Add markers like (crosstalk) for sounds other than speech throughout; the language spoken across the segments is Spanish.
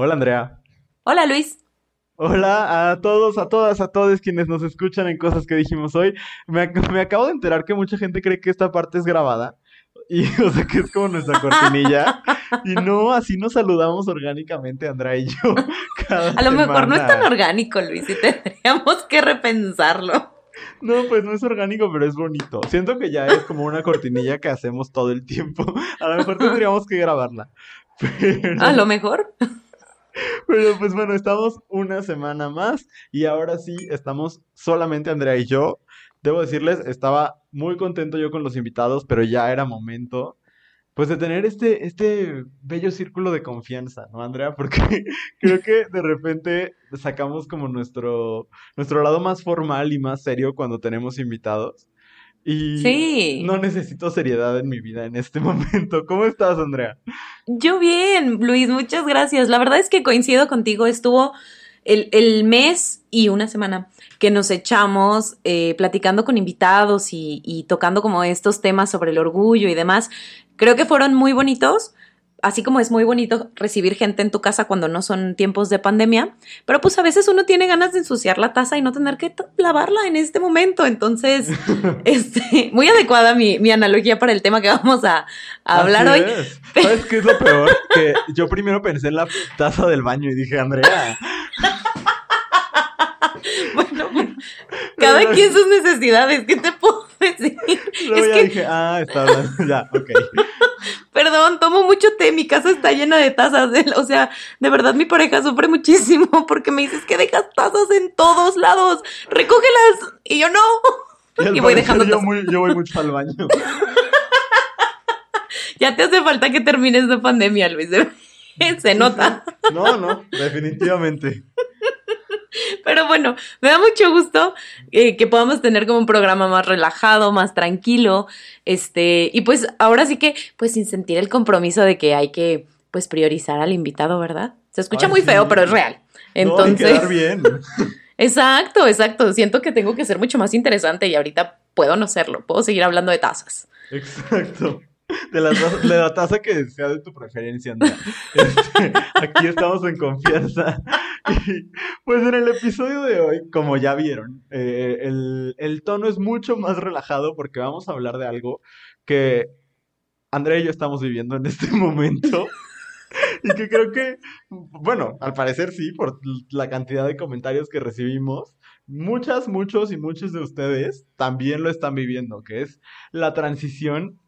Hola Andrea. Hola Luis. Hola a todos, a todas, a todos quienes nos escuchan en cosas que dijimos hoy. Me, ac- me acabo de enterar que mucha gente cree que esta parte es grabada. Y, (laughs) o sea, que es como nuestra cortinilla. Y no, así nos saludamos orgánicamente, Andrea y yo. (laughs) cada A lo mejor no es tan orgánico, Luis, y tendríamos que repensarlo. No, pues no es orgánico, pero es bonito. Siento que ya es como una cortinilla que hacemos todo el tiempo. A lo mejor tendríamos que grabarla. (laughs) Pero... A lo mejor. Pero pues bueno, estamos una semana más y ahora sí estamos solamente Andrea y yo. Debo decirles, estaba muy contento yo con los invitados, pero ya era momento pues de tener este, este bello círculo de confianza, ¿no, Andrea? Porque (laughs) creo que de repente sacamos como nuestro, nuestro lado más formal y más serio cuando tenemos invitados. Y Sí. no necesito seriedad en mi vida en este (laughs) momento. ¿Cómo estás, Andrea? Yo bien, Luis, muchas gracias. La verdad es que coincido contigo, estuvo el, el mes y una semana que nos echamos eh, platicando con invitados y, y tocando como estos temas sobre el orgullo y demás. Creo que fueron muy bonitos. Así como es muy bonito recibir gente en tu casa cuando no son tiempos de pandemia, pero pues a veces uno tiene ganas de ensuciar la taza y no tener que lavarla en este momento. Entonces, (laughs) este, muy adecuada mi, mi analogía para el tema que vamos a, a hablar Así hoy. es. ¿Sabes qué es lo peor? Que yo primero pensé en la taza del baño y dije, Andrea. (laughs) Cada quien sus necesidades, ¿qué te puedo decir? Luego Es ya que, dije, ah, está hablando. (laughs) Ya, ok. (laughs) perdón, tomo mucho té, mi casa está llena de tazas, de- o sea, de verdad mi pareja sufre muchísimo porque me dices que dejas tazas en todos lados, recógelas, y yo no, y voy dejando yo, muy- yo voy mucho al baño. Ya te hace falta que termines de pandemia, Luis, se nota. No, no, definitivamente. Pero bueno, me da mucho gusto eh, que podamos tener como un programa más relajado, más tranquilo, este, y pues ahora sí que, pues sin sentir el compromiso de que hay que, pues priorizar al invitado, ¿verdad? Se escucha Ay, muy sí. feo, pero es real. No, Entonces, quedar bien. (laughs) exacto, exacto. Siento que tengo que ser mucho más interesante y ahorita puedo no serlo. Puedo seguir hablando de tazas. Exacto. De la, taza, de la taza que sea de tu preferencia, Andrea. Este, aquí estamos en confianza. Y, pues en el episodio de hoy, como ya vieron, eh, el, el tono es mucho más relajado porque vamos a hablar de algo que Andrea y yo estamos viviendo en este momento. (laughs) Y que creo que, bueno, al parecer sí, por la cantidad de comentarios que recibimos, muchas, muchos y muchos de ustedes también lo están viviendo, que es la transición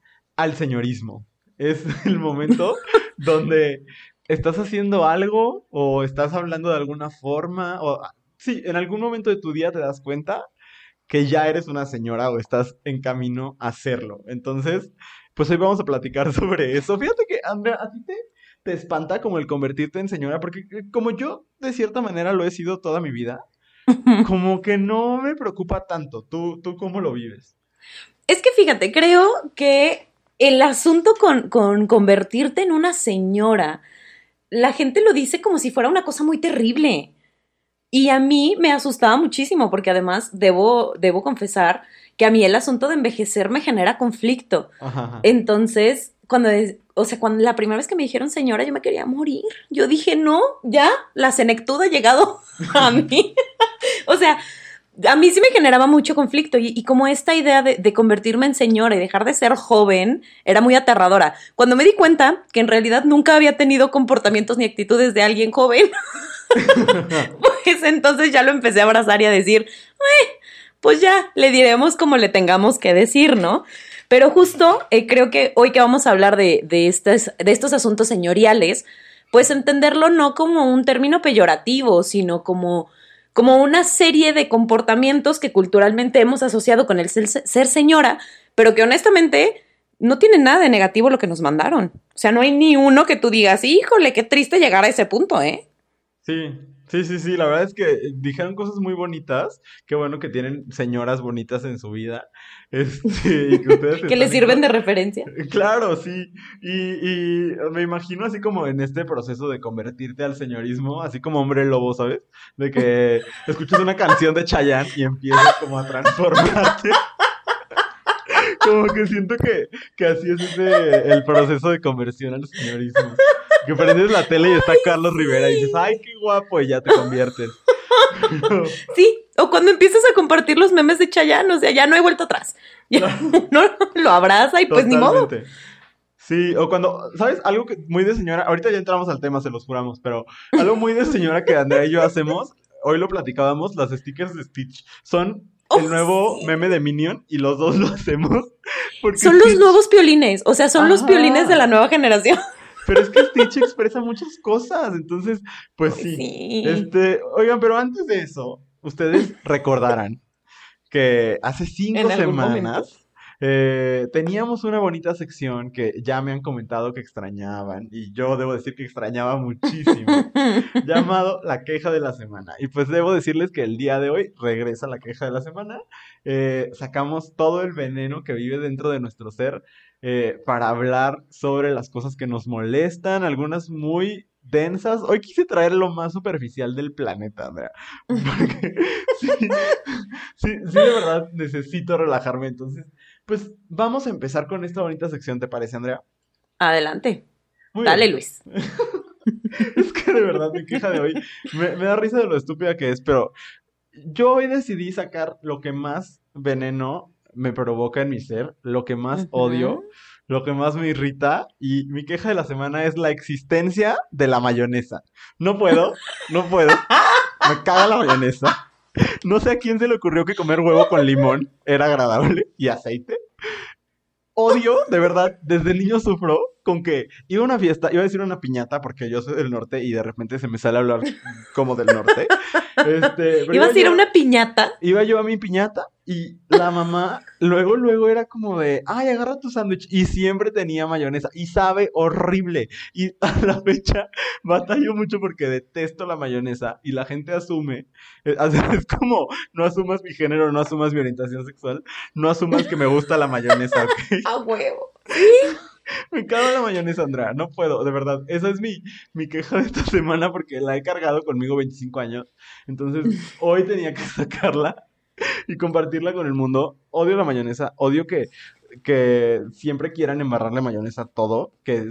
al señorismo. Es (laughs) el momento donde estás haciendo algo o estás hablando de alguna forma o sí, en algún momento de tu día te das cuenta que ya eres una señora o estás en camino a hacerlo. Entonces, pues hoy vamos a platicar (laughs) sobre eso. Fíjate que, Andrea, a ti te, te espanta como el convertirte en señora, porque eh, como yo de cierta manera lo he sido toda mi vida, (laughs) como que no me preocupa tanto. ¿Tú, tú cómo lo vives? Es que fíjate, creo que el asunto con, con convertirte en una señora, la gente lo dice como si fuera una cosa muy terrible. Y a mí me asustaba muchísimo porque además debo, debo confesar que a mí el asunto de envejecer me genera conflicto. Ajá, ajá. Entonces, cuando, o sea, cuando la primera vez que me dijeron señora, yo me quería morir. Yo dije, no, ya, la senectud ha llegado (laughs) a mí. (laughs) o sea, a mí sí me generaba mucho conflicto y, como esta idea de, convertirme en señora y dejar de ser joven era muy aterradora. Cuando me di cuenta que en realidad nunca había tenido comportamientos ni actitudes de alguien joven, (laughs) pues entonces ya lo empecé a abrazar y a decir, "Eh, pues ya, le diremos como le tengamos que decir, ¿no? Pero justo eh, creo que hoy que vamos a hablar de, de estos asuntos señoriales, pues entenderlo no como un término peyorativo, sino como, como una serie de comportamientos que culturalmente hemos asociado con el ser, señora, pero que honestamente no tiene nada de negativo lo que nos mandaron. O sea, no hay ni uno que tú digas, híjole, qué triste llegar a ese punto, ¿eh? Sí, sí, sí, sí, la verdad es que dijeron cosas muy bonitas. Qué bueno que tienen señoras bonitas en su vida. (laughs) Este, y que ustedes (laughs) que les sirven en- de referencia. (laughs) Claro, sí. Y, y me imagino así como en este proceso de convertirte al señorismo, así como hombre lobo, ¿sabes? De que escuchas una canción de Chayanne y empiezas como a transformarte. Como que siento que, que así es ese, el proceso de conversión al señorismo. Que prendes la tele y está Carlos Rivera y dices, ay, qué guapo, y ya te conviertes. (laughs) Sí, o cuando empiezas a compartir los memes de Chayanne, o sea, ya no hay vuelta atrás. Ya no (laughs) lo abraza y pues ni modo. Sí, o cuando, ¿sabes? Algo que muy de señora, ahorita ya entramos al tema, se los juramos, pero algo muy de señora que Andrea y yo hacemos, hoy lo platicábamos, las stickers de Stitch son el Oh, nuevo sí. meme de Minion y los dos lo hacemos. (laughs) Porque Son los nuevos piolines, o sea, son los piolines de la nueva generación. (laughs) Pero es que Stitch expresa muchas cosas, entonces, pues sí. Sí. Este, oigan, pero antes de eso, ustedes (laughs) recordarán que hace cinco semanas eh, teníamos una bonita sección que ya me han comentado que extrañaban, y yo debo decir que extrañaba muchísimo, (laughs) llamado La Queja de la Semana. Y pues debo decirles que el día de hoy regresa la queja de la semana. Eh, sacamos todo el veneno que vive dentro de nuestro ser eh, para hablar sobre las cosas que nos molestan, algunas muy densas. Hoy quise traer lo más superficial del planeta, Andrea. Porque (laughs) (laughs) sí, sí, sí, de verdad necesito relajarme. Entonces, pues vamos a empezar con esta bonita sección, ¿te parece, Andrea? Adelante. Muy Dale, bien. Luis. (laughs) Es que de verdad mi queja de hoy me, me da risa de lo estúpida que es, pero yo hoy decidí sacar lo que más veneno me provoca en mi ser, lo que más odio, lo que más me irrita y mi queja de la semana es la existencia de la mayonesa. No puedo, no puedo, (laughs) me caga la mayonesa. (laughs) No sé a quién se le ocurrió que comer huevo con limón era agradable y aceite. Odio, de verdad, desde niño sufro con que iba a una fiesta, iba a decir una piñata porque yo soy del norte y de repente se me sale a hablar como del norte. (laughs) Este, pero Ibas a ir a una piñata. Iba yo a mi piñata y la mamá luego, luego era como de, ay, agarra tu sándwich. Y siempre tenía mayonesa y sabe horrible. Y (laughs) a la fecha batallo mucho porque detesto la mayonesa y la gente asume, eh, (laughs) es como, no asumas mi género, no asumas mi orientación sexual, no asumas que me gusta la mayonesa. A huevo. Me cago en la mayonesa, Andrea, no puedo, de verdad. Esa es mi, mi queja de esta (laughs) semana porque la he cargado conmigo 25 años. Entonces, (laughs) hoy tenía que sacarla y compartirla con el mundo. Odio la mayonesa, odio que, que siempre quieran embarrarle mayonesa a todo, que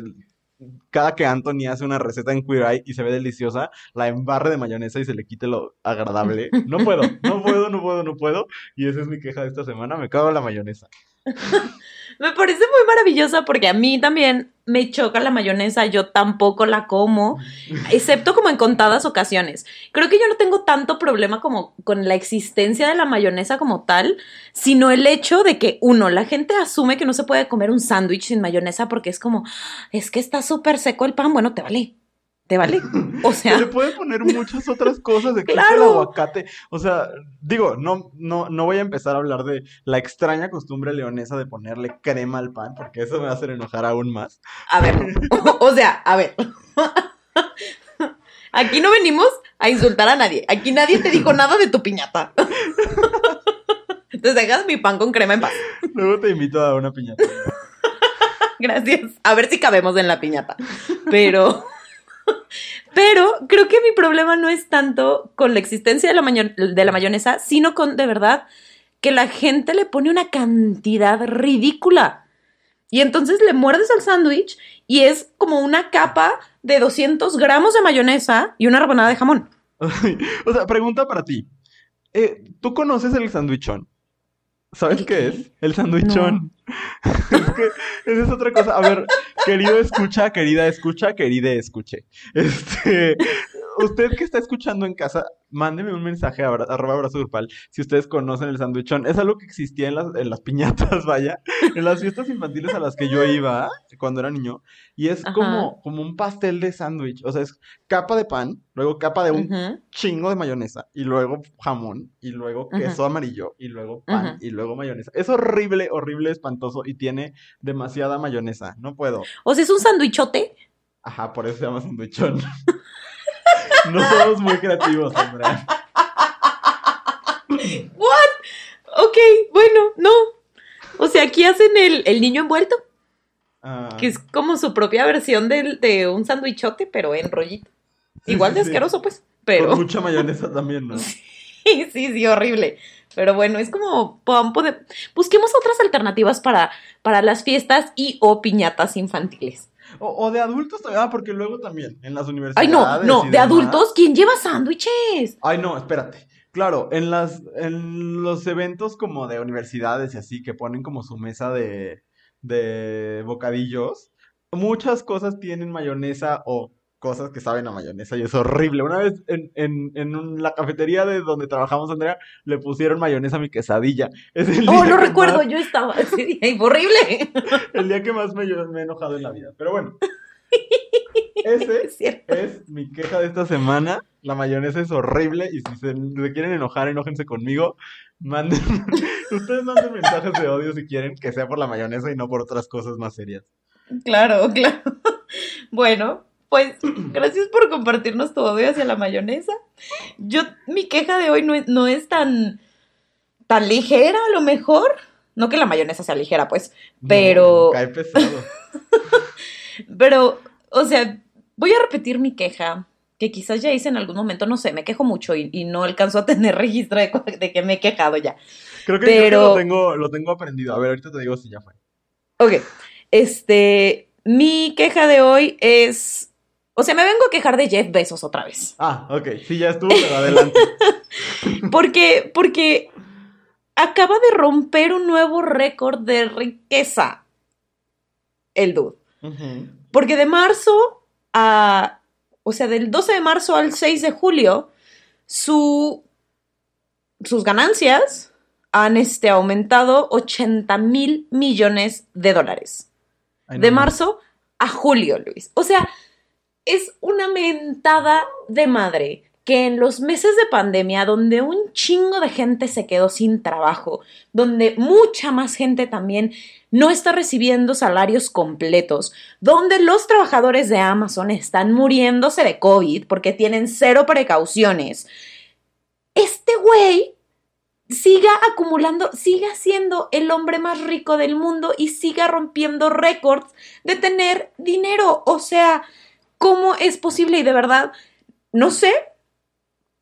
cada que Anthony hace una receta en Queer Eye y se ve deliciosa, la embarre de mayonesa y se le quite lo agradable. No puedo, no puedo, no puedo, no puedo. Y esa es mi queja de esta semana, me cago en la mayonesa. (laughs) Me parece muy maravillosa porque a mí también me choca la mayonesa, yo tampoco la como, (laughs) excepto como en contadas ocasiones. Creo que yo no tengo tanto problema como con la existencia de la mayonesa como tal, sino el hecho de que, uno, la gente asume que no se puede comer un sándwich sin mayonesa porque es como, es que está súper seco el pan, bueno, te vale, te vale. (laughs) O Se le sea, pueden poner muchas otras cosas, existe el Claro. aguacate. O sea, digo, no, no, no voy a empezar a hablar de la extraña costumbre leonesa de ponerle crema al pan, porque eso me va a hacer enojar aún más. a ver, (laughs) o sea, a ver. (laughs) Aquí no venimos a insultar a nadie. Aquí nadie te dijo nada de tu piñata. Entonces dejas mi pan con crema en paz. Luego te invito a una piñata. Gracias. A ver si cabemos en la piñata. Pero. Pero creo que mi problema no es tanto con la existencia de la, de la mayonesa, sino con, de verdad, que la gente le pone una cantidad ridícula. Y entonces le muerdes al sándwich y es como una capa de 200 gramos de mayonesa y una rebanada de jamón. (laughs) O sea, pregunta para ti. Eh, ¿tú conoces el sandwichón? ¿Sabes ¿El qué qué? es? El sandwichón. (laughs) es que esa es otra cosa. A ver, querido escucha, querida escucha, querida escuche. Este, usted que está escuchando en casa, mándeme un mensaje a arroba abrazo grupal si ustedes conocen el sandwichón. Es algo que existía en las, en las piñatas, (laughs) vaya, en las fiestas infantiles a las que yo iba cuando era niño. Y es Ajá. como, como un pastel de sándwich. O sea, es capa de pan, luego capa de un chingo de mayonesa y luego jamón y luego queso amarillo y luego pan y luego mayonesa. Es horrible, horrible, espantoso y tiene demasiada mayonesa. No puedo. O sea, es un sandwichote. Ajá, por eso se llama sandwichón. (laughs) No somos muy creativos, Andrea. Ok, bueno, no. O sea, aquí hacen el, el niño envuelto, Ah, que es como su propia versión del, de un sandwichote, pero en rollito. sí, Igual de sí, sí. asqueroso, pues. Con Pero mucha mayonesa también, ¿no? (laughs) sí, sí, sí, horrible. Pero bueno, es como podam- pode- busquemos otras alternativas para, para las fiestas y o piñatas infantiles. O, o de adultos, ah, porque luego también en las universidades. Ay, no, no, de demás- adultos, ¿quién lleva sándwiches? Ay, no, espérate. Claro, en las, en los eventos como de universidades y así, que ponen como su mesa de, de bocadillos, muchas cosas tienen mayonesa o cosas que saben a mayonesa y es horrible. Una vez en, en, en la cafetería de donde trabajamos, Andrea, le pusieron mayonesa a mi quesadilla. Es el Oh, no recuerdo, más- yo estaba (laughs) fue horrible. (laughs) el día que más me, me he enojado en la vida. Pero bueno, (laughs) ese es mi queja de esta semana. La mayonesa es horrible y si se, se quieren enojar, enójense conmigo. Manden, ustedes manden mensajes de odio si quieren, que sea por la mayonesa y no por otras cosas más serias. Claro, claro. Bueno, pues gracias por compartirnos tu odio hacia la mayonesa. Yo, mi queja de hoy no es, no es tan, tan ligera, a lo mejor. No que la mayonesa sea ligera, pues. Pero- No, cae pesado. (laughs) Pero, o sea, voy a repetir mi queja, que quizás ya hice en algún momento, no sé, me quejo mucho y, y no alcanzo a tener (laughs) registro de, que me he quejado ya. Creo que, creo que Pero- lo tengo, lo tengo aprendido. A ver, ahorita te digo si ya fue. Ok, este, mi queja de hoy es, o sea, me vengo a quejar de Jeff Bezos otra vez. Ah, ok. Sí, ya estuvo, pero adelante. (laughs) Porque, porque acaba de romper un nuevo récord de riqueza. El dude. Porque de marzo a, o sea, del 12 de marzo al 6 de julio, su, sus ganancias han este, aumentado 80 mil millones de dólares. De marzo a julio, Luis. O sea, es una mentada de madre que en los meses de pandemia, donde un chingo de gente se quedó sin trabajo, donde mucha más gente también no está recibiendo salarios completos, donde los trabajadores de Amazon están muriéndose de COVID porque tienen cero precauciones, este güey siga acumulando, siga siendo el hombre más rico del mundo y siga rompiendo récords de tener dinero. O sea, ¿cómo es posible? Y de verdad, no sé.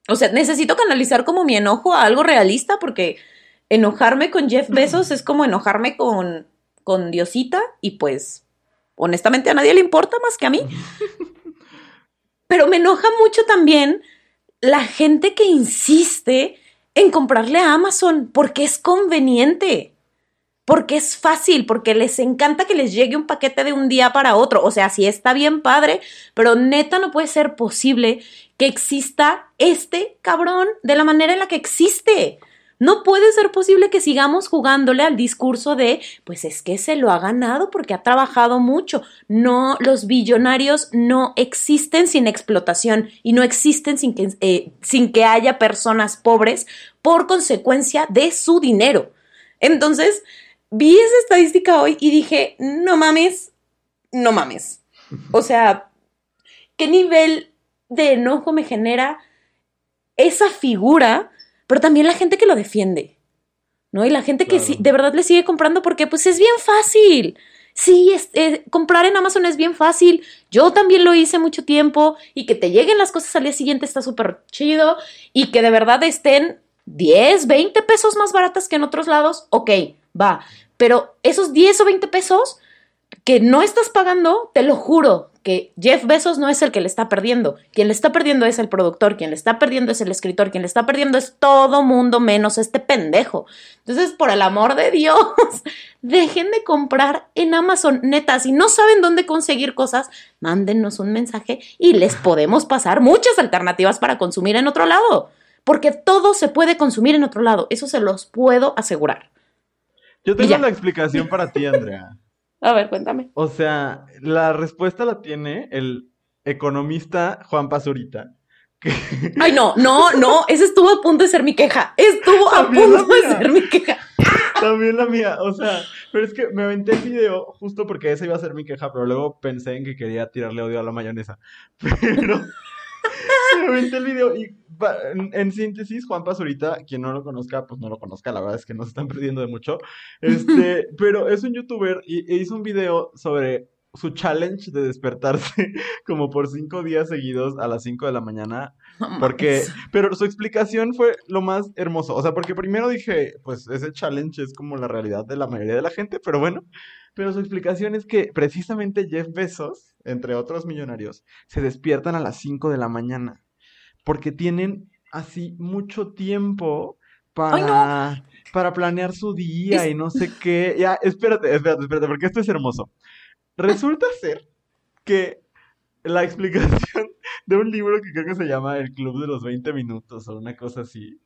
O sea, necesito canalizar como mi enojo a algo realista porque enojarme con Jeff Bezos es como enojarme con, con Diosita y pues honestamente a nadie le importa más que a mí. (laughs) Pero me enoja mucho también la gente que insiste en comprarle a Amazon porque es conveniente, porque es fácil, porque les encanta que les llegue un paquete de un día para otro. O sea, sí está bien padre, pero neta no puede ser posible que exista este cabrón de la manera en la que existe. No puede ser posible que sigamos jugándole al discurso de, pues es que se lo ha ganado porque ha trabajado mucho. No, los billonarios no existen sin explotación y no existen sin que, eh, sin que haya personas pobres por consecuencia de su dinero. Entonces, vi esa estadística hoy y dije, no mames, no mames. O sea, ¿qué nivel de enojo me genera esa figura? pero también la gente que lo defiende, ¿no? Y la gente que sí, de verdad le sigue comprando porque pues es bien fácil. Sí, es- eh, comprar en Amazon es bien fácil. Yo también lo hice mucho tiempo y que te lleguen las cosas al día siguiente está súper chido y que de verdad estén 10, 20 pesos más baratas que en otros lados, ok, va. Pero esos 10 o 20 pesos que no estás pagando, te lo juro, que Jeff Bezos no es el que le está perdiendo. Quien le está perdiendo es el productor, quien le está perdiendo es el escritor, quien le está perdiendo es todo mundo menos este pendejo. Entonces, por el amor de Dios, (laughs) dejen de comprar en Amazon. Neta, si no saben dónde conseguir cosas, mándenos un mensaje y les podemos pasar muchas alternativas para consumir en otro lado. Porque todo se puede consumir en otro lado. Eso se los puedo asegurar. Yo tengo la explicación para ti, Andrea. (laughs) A ver, cuéntame. O sea, la respuesta la tiene el economista Juan Pazurita. que- (laughs) Ay, no, no, no, ese estuvo a punto de ser mi queja. Estuvo a punto de ser mi queja. (laughs) También la mía, o sea, pero es que me aventé el video justo porque esa iba a ser mi queja, pero luego pensé en que quería tirarle odio a la mayonesa. Pero (laughs) me aventé el video y en, en síntesis, Juan Pazurita, quien no lo conozca, pues no lo conozca, la verdad es que no se están perdiendo de mucho. Este, (laughs) pero es un youtuber y e hizo un video sobre su challenge de despertarse (laughs) como por cinco días seguidos a las cinco de la mañana. Porque, pero su explicación fue lo más hermoso. O sea, porque primero dije, pues ese challenge es como la realidad de la mayoría de la gente, pero bueno. Pero su explicación es que precisamente Jeff Bezos, entre otros millonarios, se despiertan a las 5 de la mañana. Porque tienen así mucho tiempo Ay, no. para, para planear su día Es- y no sé qué. Ya, espérate, espérate, espérate, porque esto es hermoso. Resulta ser que la explicación de un libro que creo que se llama El Club de los 20 Minutos o una cosa así,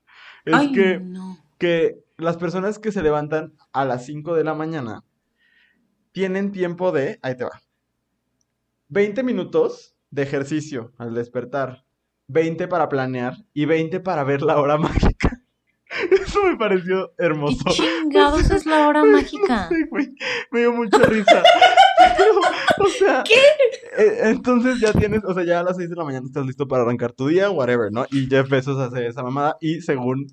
es Ay, que, no. que las personas que se levantan a las 5 de la mañana tienen tiempo de, ahí te va, 20 minutos de ejercicio al despertar, 20 para planear y 20 para ver la hora (laughs) mágica. Eso me pareció ¿Qué hermoso. chingados es la hora (laughs) mágica? Güey, me dio mucha risa. Pero, o sea, eh, entonces ya tienes, o sea, ya a las 6 de la mañana estás listo para arrancar tu día, whatever, ¿no? Y Jeff Bezos hace esa mamada y según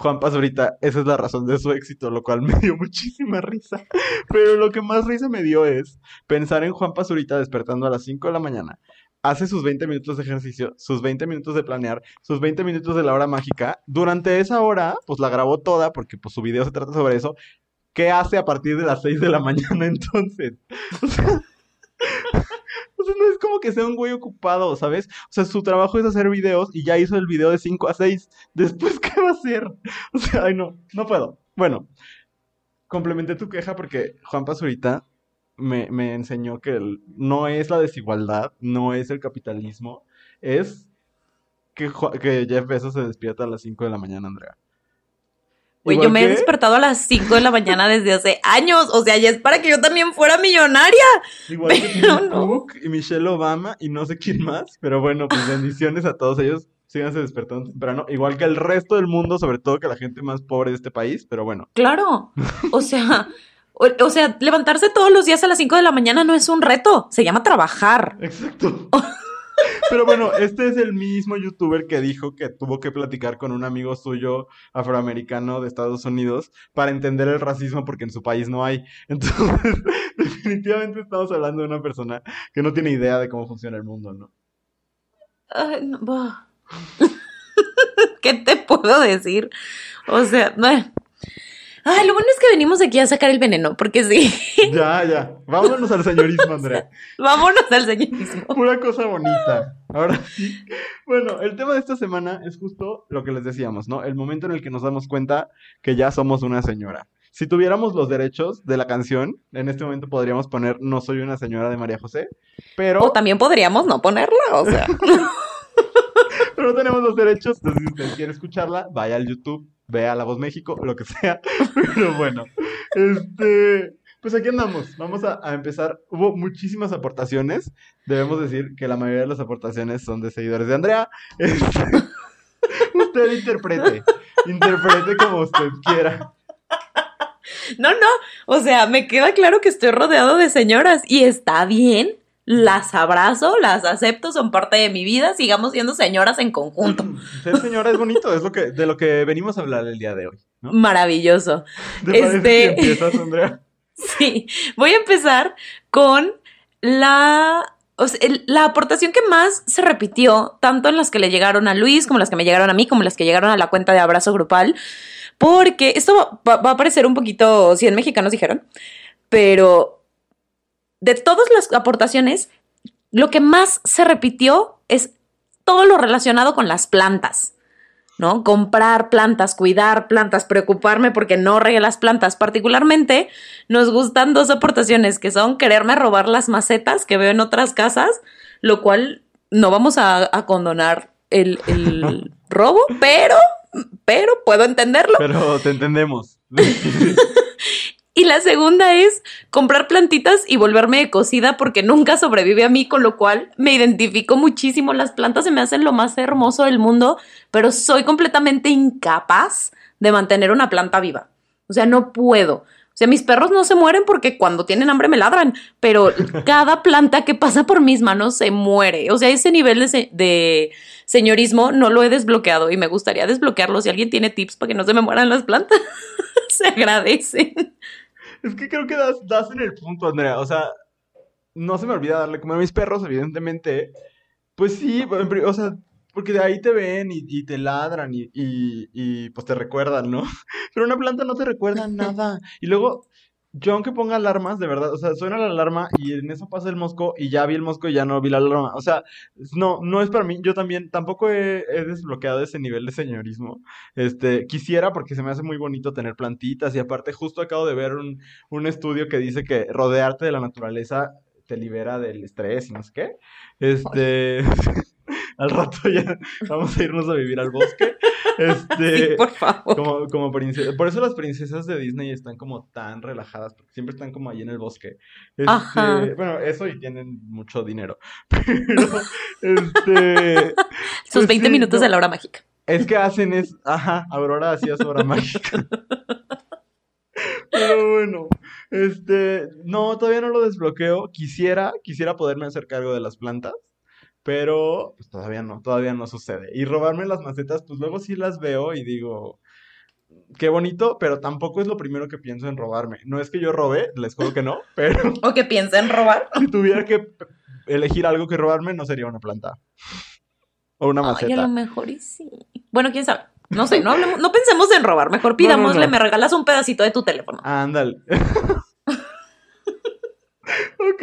Juan Pazurita, esa es la razón de su éxito, lo cual (laughs) me dio muchísima risa. Pero lo que más risa me dio es pensar en Juan Pazurita despertando a las 5 de la mañana. Hace sus 20 minutos de ejercicio, sus 20 minutos de planear, sus 20 minutos de la hora mágica. Durante esa hora, pues la grabó toda, porque pues su video se trata sobre eso. ¿Qué hace a partir de las 6 de la mañana (laughs) entonces? O sea, o sea, no es como que sea un güey ocupado, ¿sabes? O sea, su trabajo es hacer videos y ya hizo el video de 5 a 6. Después, ¿qué va a hacer? O sea, ay, no, no puedo. Bueno, complementé tu queja porque Juan Pazurita me, me enseñó que no es la desigualdad, no es el capitalismo, es que, que Jeff Bezos se despierta a las 5 de la mañana, Andrea. Güey, yo me he despertado a las 5 de la mañana desde hace años. O sea, ya es para que yo también fuera millonaria. Igual que Tim no. Cook y Michelle Obama y no sé quién más, pero bueno, pues bendiciones a todos ellos. Síganse despertando temprano, igual que el resto del mundo, sobre todo que la gente más pobre de este país, pero bueno. Claro. O sea, o, o sea, levantarse todos los días a las 5 de la mañana no es un reto. Se llama trabajar. Exacto. Pero bueno, este es el mismo youtuber que dijo que tuvo que platicar con un amigo suyo afroamericano de Estados Unidos para entender el racismo porque en su país no hay. Entonces, (laughs) definitivamente estamos hablando de una persona que no tiene idea de cómo funciona el mundo, ¿no? Ay, no. (laughs) ¿Qué te puedo decir? O sea, bueno. Ay, lo bueno es que venimos aquí a sacar el veneno, porque sí. (laughs) Ya, ya. Vámonos al señorismo, Andrea. (laughs) Vámonos al señorismo. Pura cosa bonita. Ahora sí. Bueno, el tema de esta semana es justo lo que les decíamos, ¿no? El momento en el que nos damos cuenta que ya somos una señora. Si tuviéramos los derechos de la canción, en este momento podríamos poner No soy una señora de María José, pero, O también podríamos no ponerla, o sea. (laughs) pero no tenemos los derechos. Entonces, si usted quiere escucharla, vaya al YouTube, vea La Voz México, lo que sea. (laughs) Pero bueno, este, pues aquí andamos. Vamos a, empezar. Hubo muchísimas aportaciones. Debemos decir que la mayoría de las aportaciones son de seguidores de Andrea. (laughs) Este, usted interprete, interprete como usted quiera. No, no. O sea, me queda claro que estoy rodeado de señoras y está bien. Las abrazo, las acepto, son parte de mi vida. Sigamos siendo señoras en conjunto. Ser señora es bonito, es lo que, de lo que venimos a hablar el día de hoy, ¿no? Maravilloso. (laughs) ¿Te Este- que empiezas, Andrea? (laughs) Sí, voy a empezar con la, o sea, el- la aportación que más se repitió, tanto en las que le llegaron a Luis, como las que me llegaron a mí, como las que llegaron a la cuenta de abrazo grupal, porque esto va, va a parecer un poquito, 100 mexicanos dijeron, pero de todas las aportaciones, lo que más se repitió es todo lo relacionado con las plantas. ¿no? Comprar plantas, cuidar plantas, preocuparme porque no regué las plantas. Particularmente nos gustan dos aportaciones que son quererme robar las macetas que veo en otras casas, lo cual no vamos a, a condonar el, el (laughs) robo, pero, pero puedo entenderlo. Pero te entendemos. (laughs) Y la segunda es comprar plantitas y volverme cocida porque nunca sobrevive a mí, con lo cual me identifico muchísimo. Las plantas se me hacen lo más hermoso del mundo, pero soy completamente incapaz de mantener una planta viva. O sea, no puedo. O sea, mis perros no se mueren porque cuando tienen hambre me ladran, pero (laughs) cada planta que pasa por mis manos se muere. O sea, ese nivel de, se- de señorismo no lo he desbloqueado y me gustaría desbloquearlo. Si alguien tiene tips para que no se me mueran las plantas, (laughs) se agradecen. Es que creo que das, das en el punto, Andrea. O sea, no se me olvida darle comer a mis perros, evidentemente. Pues sí, o sea, porque de ahí te ven y, te ladran y, pues te recuerdan, ¿no? (laughs) Pero una planta no te recuerda nada. Y luego, yo aunque ponga alarmas, de verdad, o sea, suena la alarma y en eso pasa el mosco y ya vi el mosco y ya no vi la alarma. O sea, no, no es para mí. Yo también tampoco he, desbloqueado ese nivel de señorismo. Este, quisiera porque se me hace muy bonito tener plantitas y aparte justo acabo de ver un, un estudio que dice que rodearte de la naturaleza te libera del estrés y no sé qué. Este, (laughs) al rato (laughs) ya vamos a irnos a vivir al bosque. (laughs) Este, por favor. Como, como princesa. Por eso las princesas de Disney están como tan relajadas, porque siempre están como ahí en el bosque. Este, bueno, eso y tienen mucho dinero. (laughs) Pero, este. Sus 20 pues minutos de la hora mágica. Es que hacen es. Ajá, Aurora hacía su hora mágica. Pero bueno, este, no, todavía no lo desbloqueo. Quisiera, quisiera poderme hacer cargo de las plantas. Pero pues todavía no, todavía no sucede. Y robarme las macetas, pues luego sí las veo y digo, qué bonito, pero tampoco es lo primero que pienso en robarme. No es que yo robe, les juro que no, (laughs) pero... O que piense en robar. Si tuviera que elegir algo que robarme, no sería una planta. O una maceta. Ay, a lo mejor y sí. Bueno, quién sabe. No sé, no, no pensemos en robar. Mejor pidámosle, me regalas un pedacito de tu teléfono. Ándale. (laughs) Ok.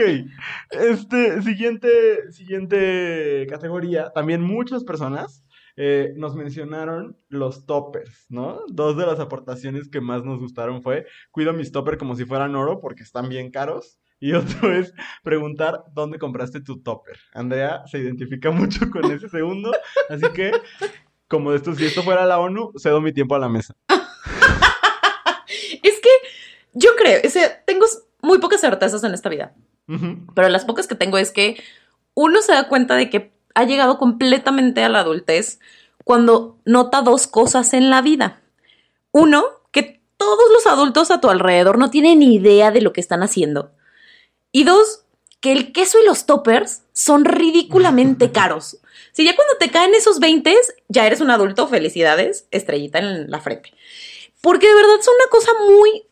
Este, siguiente, siguiente categoría. También muchas personas eh, nos mencionaron los toppers, ¿no? Dos de las aportaciones que más nos gustaron fue, cuido mis toppers como si fueran oro porque están bien caros. Y otro (laughs) es preguntar dónde compraste tu topper. Andrea se identifica (laughs) mucho con ese segundo, así que, como esto, si esto fuera la ONU, cedo mi tiempo a la mesa. (laughs) es que yo creo, o sea, tengo muy pocas certezas en esta vida. Pero las pocas que tengo es que uno se da cuenta de que ha llegado completamente a la adultez cuando nota dos cosas en la vida. Uno, que todos los adultos a tu alrededor no tienen idea de lo que están haciendo. Y dos, que el queso y los toppers son ridículamente (laughs) caros. Si ya cuando te caen esos 20, ya eres un adulto, felicidades, estrellita en la frente. Porque de verdad son una cosa muy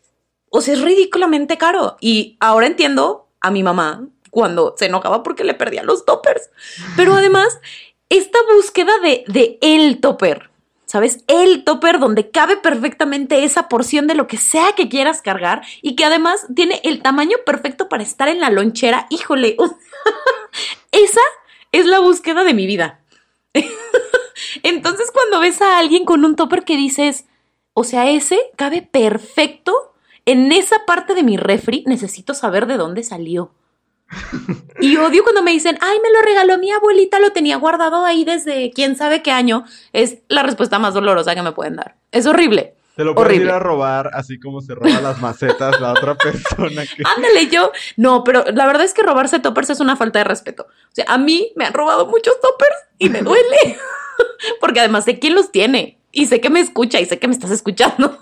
o sea, es ridículamente caro. Y ahora entiendo a mi mamá cuando se enojaba porque le perdía los toppers. Pero (laughs) además, esta búsqueda de, de el topper, ¿sabes? El topper donde cabe perfectamente esa porción de lo que sea que quieras cargar y que además tiene el tamaño perfecto para estar en la lonchera. Híjole, (laughs) esa es la búsqueda de mi vida. (laughs) Entonces cuando ves a alguien con un topper que dices, o sea, ese cabe perfecto en esa parte de mi refri necesito saber de dónde salió. Y odio cuando me dicen, ay, me lo regaló mi abuelita, lo tenía guardado ahí desde quién sabe qué año. Es la respuesta más dolorosa que me pueden dar. Es horrible. Te lo puedes ir a robar, así como se roba las macetas la otra (laughs) persona. Que... Ándale, yo. No, pero la verdad es que robarse toppers es una falta de respeto. O sea, a mí me han robado muchos toppers y me duele. (laughs) Porque además sé quién los tiene y sé que me escucha y sé que me estás escuchando.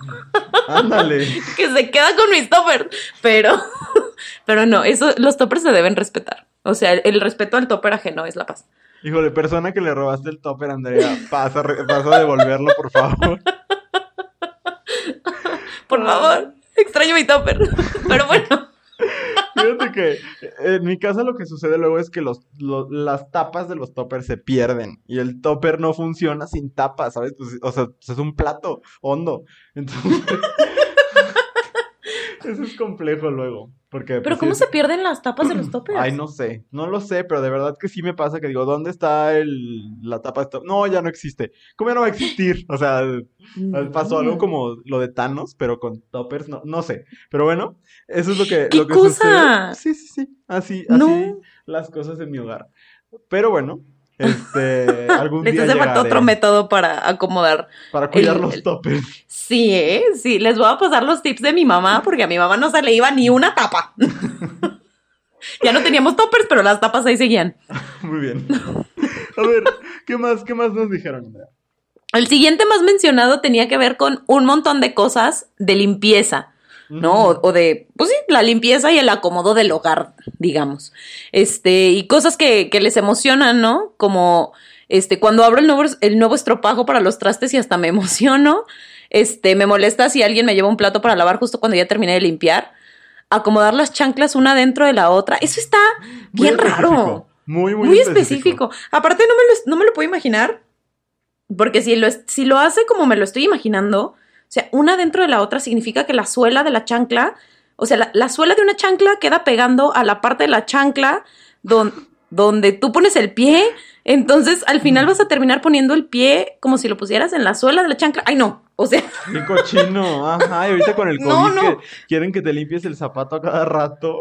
Ándale. (laughs) que se queda con mis toppers. Pero, (laughs) pero no, eso, los toppers se deben respetar. O sea, el, respeto al topper ajeno es la paz. Híjole, persona que le robaste el topper, Andrea, pasa, pasa a devolverlo, por favor. (laughs) por favor, extraño mi topper. Pero bueno. Fíjate que en mi casa lo que sucede luego es que los, las tapas de los toppers se pierden y el topper no funciona sin tapa, ¿sabes? Pues, o sea, es un plato hondo. Entonces, eso es complejo luego. Porque, ¿Pero pues, cómo se pierden las tapas de los toppers? Ay, no sé, no lo sé, pero de verdad que sí me pasa que digo, ¿dónde está el, la tapa de top? No, ya no existe. ¿Cómo ya no va a existir? O sea, pasó algo como lo de Thanos, pero con toppers, no, no sé. Pero bueno, eso es lo que, ¿Qué lo que cosa? Sí, sí, sí. Así, así las cosas en mi hogar. Pero bueno, este, (laughs) algún día Les hace falta otro método para acomodar. Para cuidar los toppers. Sí, ¿eh? Sí, les voy a pasar los tips de mi mamá porque a mi mamá no se le iba ni una tapa. (laughs) ya no teníamos toppers, pero las tapas ahí seguían. Muy bien. A ver, ¿qué más, qué más nos dijeron? El siguiente más mencionado tenía que ver con un montón de cosas de limpieza. ¿No? O, de, pues sí, la limpieza y el acomodo del hogar, digamos. Este, y cosas que, que les emocionan, ¿no? Como, este, cuando abro el nuevo, el nuevo estropajo para los trastes y hasta me (laughs) emociono. Este, me molesta si alguien me lleva un plato para lavar justo cuando ya terminé de limpiar. acomodar las chanclas una dentro de la otra. Eso está Muy bien raro. Muy, muy, Muy específico. Aparte, no me, lo, no me lo puedo imaginar. Porque si lo, si lo hace como me lo estoy imaginando, sea, una dentro de la otra significa que la suela de la chancla, o sea, la, la suela de una chancla queda pegando a la parte de la chancla don- donde tú pones el pie. Entonces, al final vas a terminar poniendo el pie como si lo pusieras en la suela de la chancla. Ay, no. O sea, Qué cochino. Ajá, y ahorita con el (laughs) COVID No, no. que quieren que te limpies el zapato a cada rato.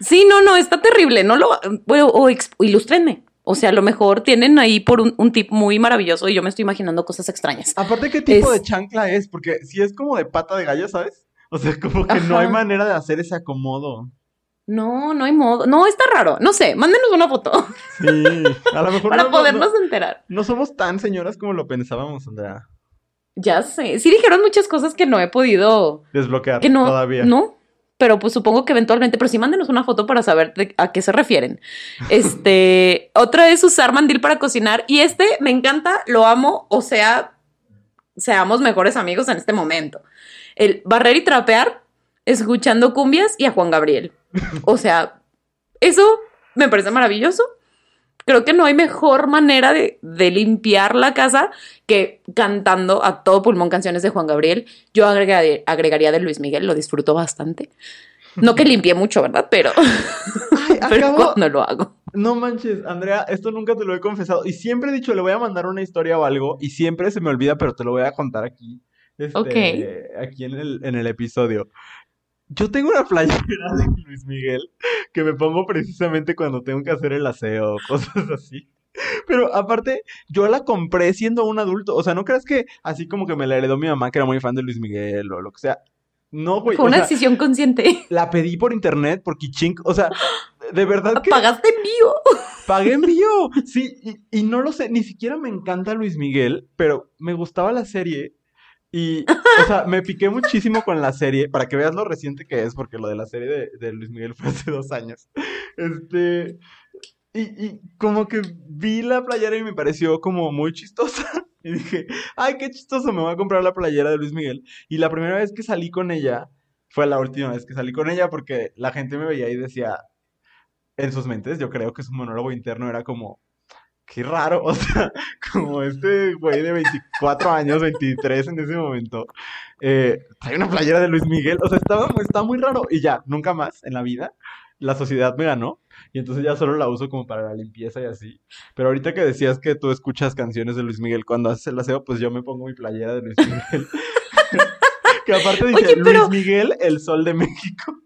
sí, no, no, está terrible. No lo. O, o ilústrenme. O sea, a lo mejor tienen ahí por un, un tip muy maravilloso y yo me estoy imaginando cosas extrañas. Aparte, ¿qué tipo Es- de chancla es? Porque si es como de pata de gallo, ¿sabes? O sea, como que no hay manera de hacer ese acomodo. No, no hay modo. No, está raro. No sé, mándenos una foto Sí, a lo mejor (laughs) para no, no- podernos no, enterar. no somos tan señoras como lo pensábamos, Andrea. Ya sé. Sí dijeron muchas cosas que no he podido. Desbloquear Que no. todavía. No. Pero pues supongo que eventualmente. Pero sí mándenos una foto para saber a qué se refieren. Este. (laughs) otra es usar mandil para cocinar. Y este me encanta, lo amo. O sea, seamos mejores amigos en este momento. El barrer y trapear, escuchando cumbias y a Juan Gabriel. O sea, eso me parece maravilloso. Creo que no hay mejor manera de, de limpiar la casa que cantando a todo pulmón canciones de Juan Gabriel. Yo agregaría, agregaría de Luis Miguel, lo disfruto bastante. No que limpie mucho, ¿verdad? Pero, (laughs) Ay, (laughs) pero acabo- cuando lo hago. No manches, Andrea, esto nunca te lo he confesado. Y siempre he dicho, le voy a mandar una historia o algo. Y siempre se me olvida, pero te lo voy a contar aquí. Este, Ok. Aquí en el, en el episodio. Yo tengo una playera de Luis Miguel que me pongo precisamente cuando tengo que hacer el aseo, (laughs) cosas así. Pero aparte, yo la compré siendo un adulto. O sea, no creas que así como que me la heredó mi mamá, que era muy fan de Luis Miguel o lo que sea. No, güey. Fue una sea, decisión consciente. (laughs) la pedí por internet, por Kichink. O sea, de verdad que Pagaste envío. (laughs) pagué envío. Sí, y, y no lo sé, ni siquiera me encanta Luis Miguel, pero me gustaba la serie. Y, o sea, me piqué muchísimo con la serie, para que veas lo reciente que es, porque lo de la serie de, de Luis Miguel fue hace dos años. Este, y, y como que vi la playera y me pareció como muy chistosa. (laughs) Y dije, ay, qué chistoso, me voy a comprar la playera de Luis Miguel. Y la primera vez que salí con ella, fue la última vez que salí con ella, porque la gente me veía y decía, en sus mentes, yo creo que su monólogo interno era como, qué raro, (laughs) o sea, como este güey de 24 años, 23 en ese momento, eh, trae una playera de Luis Miguel, o sea, estaba, estaba muy raro, y ya, nunca más en la vida, la sociedad me ganó, y entonces ya solo la uso como para la limpieza y así, pero ahorita que decías que tú escuchas canciones de Luis Miguel cuando haces el aseo, pues yo me pongo mi playera de Luis Miguel. (laughs) Que aparte dice Oye, pero- Luis Miguel, el sol de México.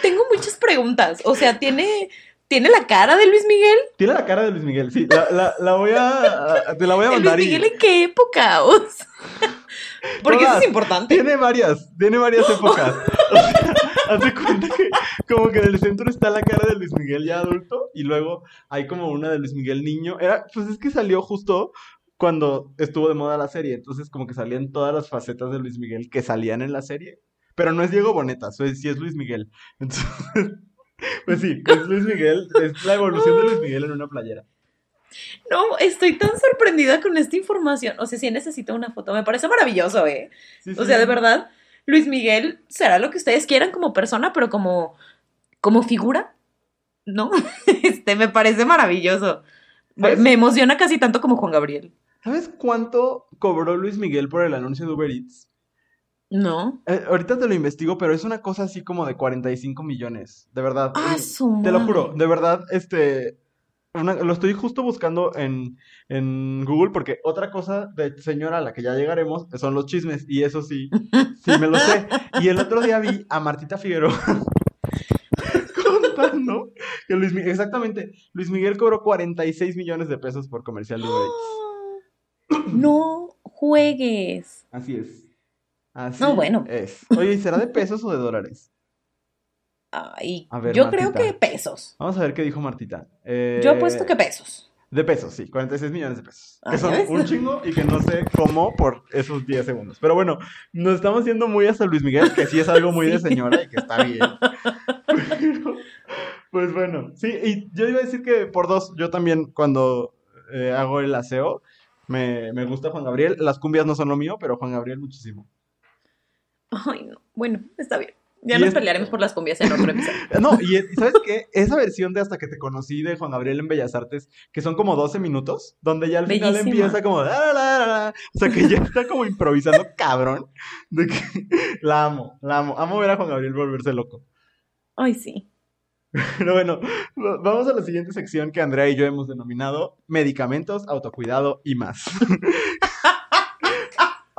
Tengo muchas preguntas. O sea, ¿tiene, ¿tiene la cara de Luis Miguel? Tiene la cara de Luis Miguel, sí. La, la, la voy a. Te la voy a ¿El Luis mandar y. Miguel en qué época? (laughs) O sea, porque eso es importante. Tiene varias, tiene varias (laughs) épocas. O sea, (laughs) hazte cuenta que como que en el centro está la cara de Luis Miguel ya adulto y luego hay como una de Luis Miguel niño. Era, pues es que salió justo cuando estuvo de moda la serie, entonces como que salían todas las facetas de Luis Miguel que salían en la serie. Pero no es Diego Boneta, sí es Luis Miguel. Entonces, pues sí, es Luis Miguel, es la evolución de Luis Miguel en una playera. No, estoy tan sorprendida con esta información. O sea, sí necesito una foto. Me parece maravilloso, ¿eh? Sí, O sea, de verdad, Luis Miguel será lo que ustedes quieran como persona, pero como, como figura, ¿no? (laughs) Este, me parece maravilloso. Me emociona casi tanto como Juan Gabriel. ¿Sabes cuánto cobró Luis Miguel por el anuncio de Uber Eats? ¿No? Eh, ahorita te lo investigo, pero es una cosa así como de 45 millones, de verdad. Ah, su Te lo juro, de verdad, este, una- lo estoy justo buscando en, en Google porque otra cosa de señora a la que ya llegaremos son los chismes y eso sí, (laughs) sí me lo sé. Y el otro día vi a Martita Figueroa (laughs) contando que Luis Miguel, exactamente, Luis Miguel cobró 46 millones de pesos por comercial de Eats. (gasps) No juegues. Así es. Así No, bueno. es. Oye, ¿y será de pesos o de dólares? Ay, A ver, yo creo que pesos. Vamos a ver qué dijo Martita. Eh, Yo apuesto que pesos. De pesos, sí, 46 millones de pesos. Que ¿ya son ves? un chingo y que no sé cómo por esos 10 segundos. Pero bueno, nos estamos yendo muy hasta Luis Miguel, que sí es algo muy de señora y que está bien. (laughs) Pero, pues bueno, sí, y yo iba a decir que por dos, yo también cuando eh, hago el aseo, me, me gusta Juan Gabriel. Las cumbias no son lo mío, pero Juan Gabriel muchísimo. Ay, no. Bueno, está bien. Ya Y nos es- pelearemos por las cumbias en otro episodio. (laughs) No, y es- ¿sabes qué? Esa versión de Hasta que te conocí de Juan Gabriel en Bellas Artes, que son como 12 minutos, donde ya al final empieza como... "La, la, la, la", O sea, que ya (laughs) está como improvisando cabrón. De que (laughs) la amo, la amo. Amo ver a Juan Gabriel volverse loco. Ay, sí. Pero bueno, va- vamos a la siguiente sección que Andrea y yo hemos denominado medicamentos, autocuidado y más.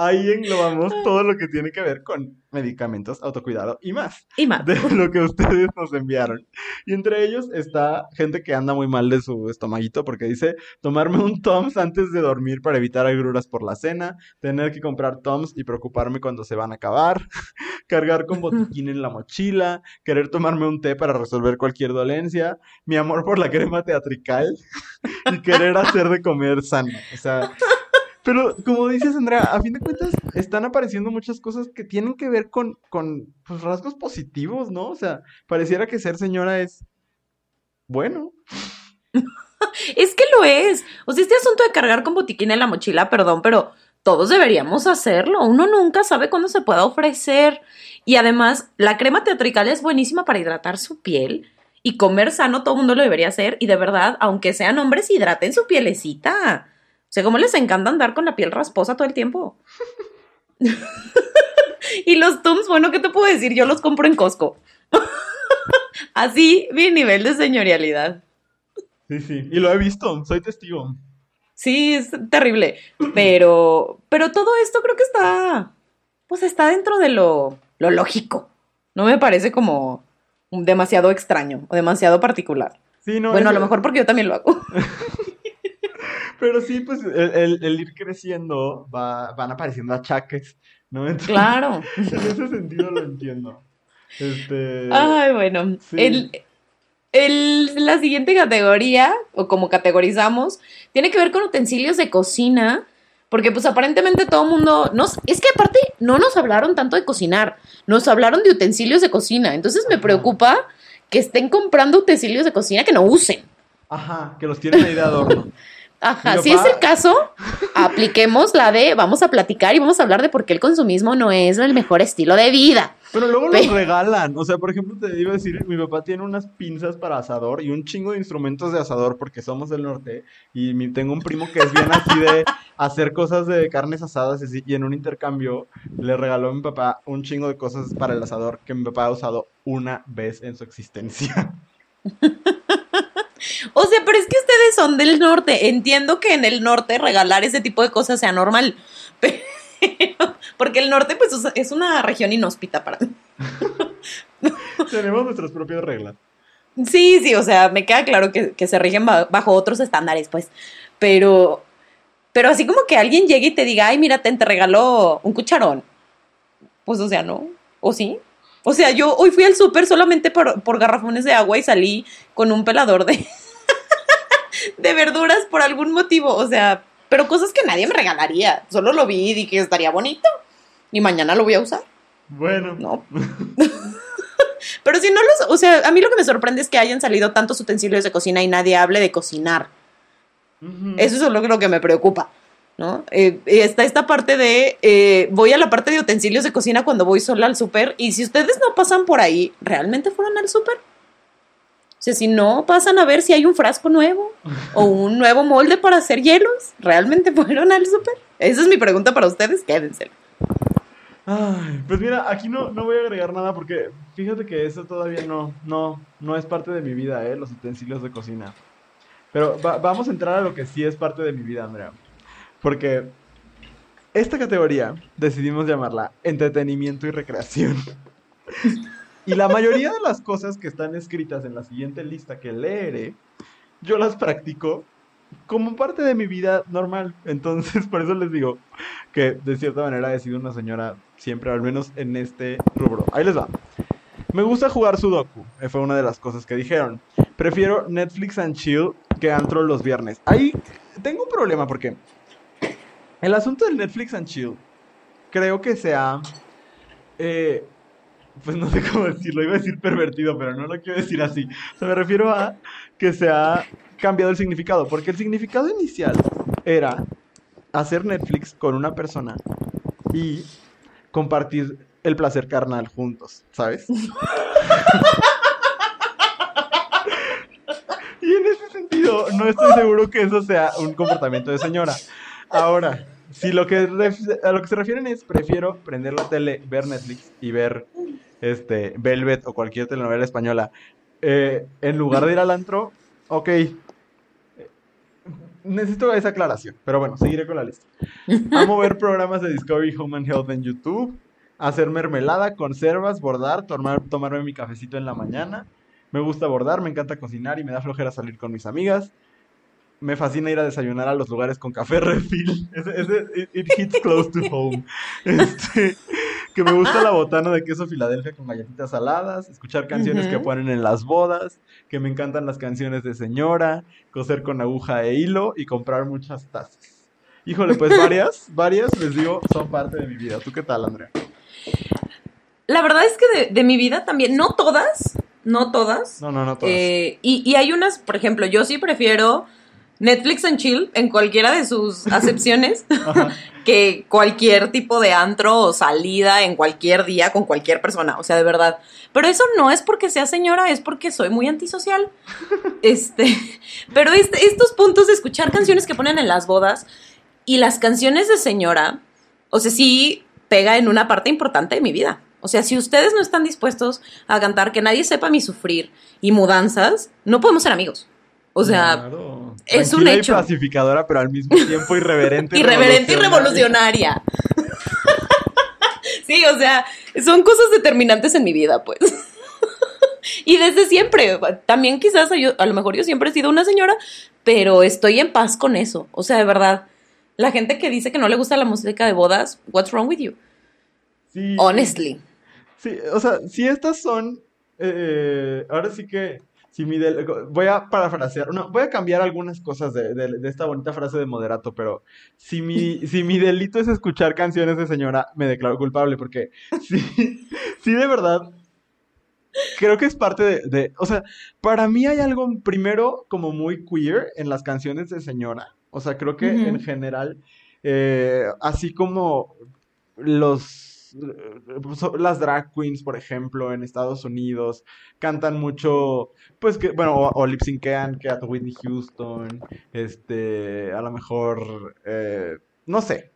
Ahí englobamos todo lo que tiene que ver con medicamentos, autocuidado y más. Y más. de lo que ustedes nos enviaron. Y entre ellos está gente que anda muy mal de su estomaguito porque dice tomarme un Toms antes de dormir para evitar agruras por la cena, tener que comprar Toms y preocuparme cuando se van a acabar, (laughs) cargar con botiquín en la mochila, querer tomarme un té para resolver cualquier dolencia, mi amor por la crema teatrical (laughs) y querer hacer de comer sano. O sea, pero como dices, Andrea, a fin de cuentas están apareciendo muchas cosas que tienen que ver con, con pues, rasgos positivos, ¿no? O sea, pareciera que ser señora es bueno. (laughs) Es que lo es. O sea, este asunto de cargar con botiquín en la mochila, perdón, pero todos deberíamos hacerlo. Uno nunca sabe cuándo se pueda ofrecer. Y además, la crema teatrical es buenísima para hidratar su piel. Y comer sano todo el mundo lo debería hacer. Y de verdad, aunque sean hombres, hidraten su pielecita. O sea, ¿cómo les encanta andar con la piel rasposa todo el tiempo? (laughs) y los Tums, bueno, ¿qué te puedo decir? Yo los compro en Costco. (laughs) Así, mi nivel de señorialidad. Sí, sí. Y lo he visto, soy testigo. Sí, es terrible. Pero, pero todo esto creo que está, pues está dentro de lo, lo lógico. No me parece como demasiado extraño o demasiado particular. Sí, no. bueno, a lo mejor porque yo también lo hago. (laughs) Pero sí, pues el, el- el ir creciendo va, van apareciendo achaques, ¿no? Entonces, Claro. (laughs) En ese sentido lo entiendo. Este. Ay, bueno. sí. El, el- la siguiente categoría, o como categorizamos, tiene que ver con utensilios de cocina. Porque pues aparentemente todo el mundo... Nos, es que aparte no nos hablaron tanto de cocinar, nos hablaron de utensilios de cocina. Entonces me preocupa que estén comprando utensilios de cocina que no usen. Ajá, que los tienen ahí de adorno. (laughs) Ajá, si es el caso, apliquemos la de vamos a platicar y vamos a hablar de por qué el consumismo no es el mejor estilo de vida. Pero luego Pe- los regalan. O sea, por ejemplo, te iba a decir, mi papá tiene unas pinzas para asador y un chingo de instrumentos de asador porque somos del norte. Y mi- tengo un primo que es bien así de (laughs) hacer cosas de carnes asadas y, así, y en un intercambio le regaló a mi papá un chingo de cosas para el asador que mi papá ha usado una vez en su existencia. (laughs) O sea, pero es que ustedes son del norte. Entiendo que en el norte regalar ese tipo de cosas sea normal. (laughs) Pero, porque el norte, pues, es una región inhóspita para mí. (laughs) Tenemos nuestras propias reglas. Sí, sí, o sea, me queda claro que, que se rigen ba- bajo otros estándares, pues. Pero, pero así como que alguien llegue y te diga, ay, mira, te, te regaló un cucharón. Pues, o sea, no. ¿O sí? O sea, yo hoy fui al súper solamente por, por garrafones de agua y salí con un pelador de, de verduras por algún motivo. O sea, pero cosas que nadie me regalaría. Solo lo vi y dije, estaría bonito. Y mañana lo voy a usar. Bueno, No. (laughs) Pero si no los, o sea, a mí lo que me sorprende es que hayan salido tantos utensilios de cocina y nadie hable de cocinar. Eso es lo que, lo que me preocupa, ¿no? Eh, está esta parte de, eh, voy a la parte de utensilios de cocina cuando voy sola al súper y si ustedes no pasan por ahí, ¿realmente fueron al súper? O sea, si no pasan a ver si hay un frasco nuevo o un nuevo molde para hacer hielos, ¿realmente fueron al súper? Esa es mi pregunta para ustedes, quédense. Ay, pues mira, aquí no, no voy a agregar nada porque fíjate que eso todavía no, no, no es parte de mi vida, ¿eh? Los utensilios de cocina. Pero va- vamos a entrar a lo que sí es parte de mi vida, Andrea. Porque esta categoría decidimos llamarla entretenimiento y recreación. Y la mayoría de las cosas que están escritas en la siguiente lista que leeré, yo las practico como parte de mi vida normal. Entonces, por eso les digo que de cierta manera he sido una señora siempre, al menos en este rubro. Ahí les va. Me gusta jugar Sudoku, eh, fue una de las cosas que dijeron. Prefiero Netflix and chill que antro los viernes. Ahí tengo un problema porque el asunto del Netflix and chill creo que se ha... eh, pues no sé cómo decirlo, iba a decir pervertido, pero no lo quiero decir así. O me refiero a que se ha cambiado el significado, porque el significado inicial era hacer Netflix con una persona y compartir el placer carnal juntos, ¿sabes? (laughs) y en ese sentido, no estoy seguro que eso sea un comportamiento de señora. Ahora, si lo que a lo que se refieren es prefiero prender la tele, ver Netflix y ver este Velvet o cualquier telenovela española eh, en lugar de ir al antro, ok. Necesito esa aclaración, pero bueno, seguiré con la lista. Amo ver programas de Discovery Home and Health en YouTube, hacer mermelada, conservas, bordar, tomar, tomarme mi cafecito en la mañana. Me gusta bordar, me encanta cocinar y me da flojera salir con mis amigas me fascina ir a desayunar a los lugares con café refill. (laughs) Ese, it, hits close to home. (laughs) Este, que me gusta la botana de queso Filadelfia con galletitas saladas, escuchar canciones que ponen en las bodas, que me encantan las canciones de señora, coser con aguja e hilo y comprar muchas tazas. Híjole, pues varias, (laughs) varias, les digo, son parte de mi vida. ¿Tú qué tal, Andrea? La verdad es que de, mi vida también, no todas, no todas. No, no, no todas. Eh, y, y hay unas, por ejemplo, yo sí prefiero Netflix and chill en cualquiera de sus (laughs) acepciones que cualquier tipo de antro o salida en cualquier día con cualquier persona, o sea, de verdad. Pero eso no es porque sea señora, es porque soy muy antisocial. (laughs) Este, pero este, estos puntos de escuchar canciones que ponen en las bodas y las canciones de señora, o sea, sí pega en una parte importante de mi vida. O sea, si ustedes no están dispuestos a cantar que nadie sepa mi sufrir y mudanzas, no podemos ser amigos. O sea, es un hecho. Y pacificadora, pero al mismo (laughs) tiempo irreverente. irreverente y revolucionaria. (laughs) sí, o sea, son cosas determinantes en mi vida, pues. (laughs) y desde siempre, también quizás a lo mejor yo siempre he sido una señora, pero estoy en paz con eso. O sea, de verdad, la gente que dice que no le gusta la música de bodas, what's wrong with you? Sí. Honestly. Sí, o sea, si estas son, eh, ahora sí que mi voy a parafrasear, no, voy a cambiar algunas cosas de, de, esta bonita frase de moderato, pero si mi, (laughs) si mi delito es escuchar canciones de señora, me declaro culpable, porque sí, (laughs) sí de verdad, creo que es parte de, de, o sea, para mí hay algo primero como muy queer en las canciones de señora, o sea, creo que en general, eh, así como los las drag queens, por ejemplo, en Estados Unidos, cantan mucho, pues que, bueno, o, lip syncean que a Whitney Houston, este, a lo mejor, eh, no sé,